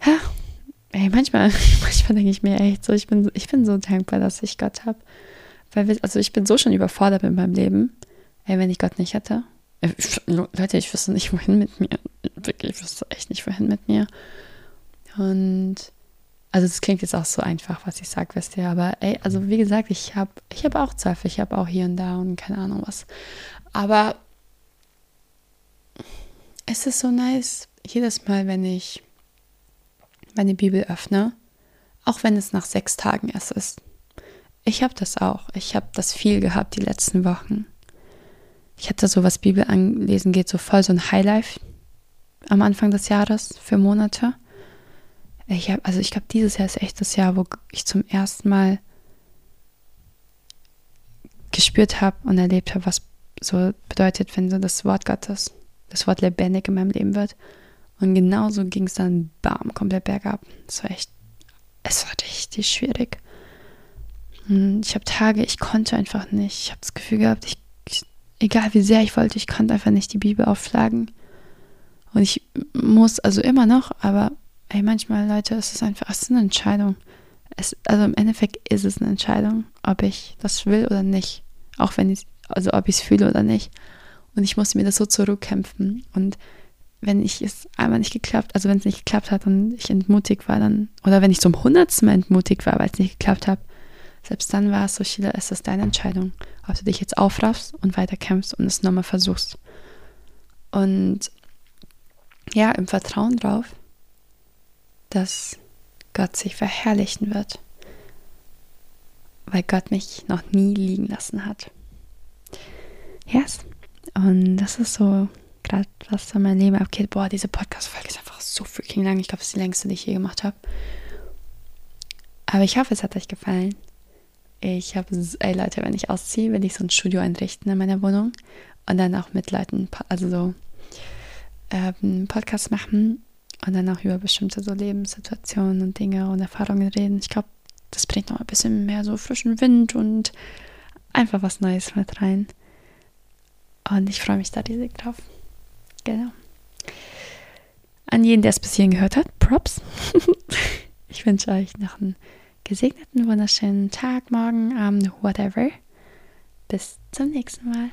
Ja, ey, manchmal, manchmal denke ich mir echt so, ich bin, ich bin so dankbar, dass ich Gott habe. Weil, wir, also ich bin so schon überfordert mit meinem Leben, ey, wenn ich Gott nicht hätte. Leute, ich wüsste nicht, wohin mit mir. Wirklich, ich wüsste echt nicht, wohin mit mir. Und also das klingt jetzt auch so einfach, was ich sage, wisst ihr, aber ey, also wie gesagt, ich habe ich hab auch Zweifel, ich habe auch hier und da und keine Ahnung was. Aber es ist so nice, jedes Mal, wenn ich meine Bibel öffne, auch wenn es nach sechs Tagen erst ist. Ich habe das auch. Ich habe das viel gehabt die letzten Wochen. Ich hatte so, was Bibel anlesen geht, so voll so ein Highlife am Anfang des Jahres für Monate. Ich habe, also ich glaube, dieses Jahr ist echt das Jahr, wo ich zum ersten Mal gespürt habe und erlebt habe, was so bedeutet, wenn so das Wort Gottes, das Wort lebendig in meinem Leben wird. Und genauso ging es dann bam, komplett bergab. Es war echt, es war richtig schwierig. Hm, ich habe Tage, ich konnte einfach nicht. Ich habe das Gefühl gehabt, ich, egal wie sehr ich wollte, ich konnte einfach nicht die Bibel aufschlagen. Und ich muss, also immer noch, aber ey, manchmal, Leute, es ist einfach, es ist eine Entscheidung. Es, also im Endeffekt ist es eine Entscheidung, ob ich das will oder nicht. Auch wenn ich, also ob ich es fühle oder nicht. Und ich musste mir das so zurückkämpfen. Und wenn ich es einmal nicht geklappt, also wenn es nicht geklappt hat und ich entmutigt war, dann, oder wenn ich zum hundertsten Mal entmutigt war, weil es nicht geklappt hat, selbst dann war es so, Sheila, es ist deine Entscheidung, ob du dich jetzt aufraffst und weiterkämpfst und es nochmal versuchst. Und ja, im Vertrauen drauf, dass Gott sich verherrlichen wird, weil Gott mich noch nie liegen lassen hat. Yes. Und das ist so gerade, was in meinem Leben abgeht. Boah, diese Podcast-Folge ist einfach so freaking lang. Ich glaube, es ist die längste, die ich je gemacht habe. Aber ich hoffe, es hat euch gefallen. Ich habe, ey Leute, wenn ich ausziehe, will ich so ein Studio einrichten in meiner Wohnung und dann auch mit Leuten, also so ähm, Podcasts machen und dann auch über bestimmte so Lebenssituationen und Dinge und Erfahrungen reden. Ich glaube, das bringt noch ein bisschen mehr so frischen Wind und einfach was Neues mit rein. Und ich freue mich da riesig drauf. Genau. An jeden, der es bis hierhin gehört hat, Props. ich wünsche euch noch einen gesegneten, wunderschönen Tag, Morgen, Abend, whatever. Bis zum nächsten Mal.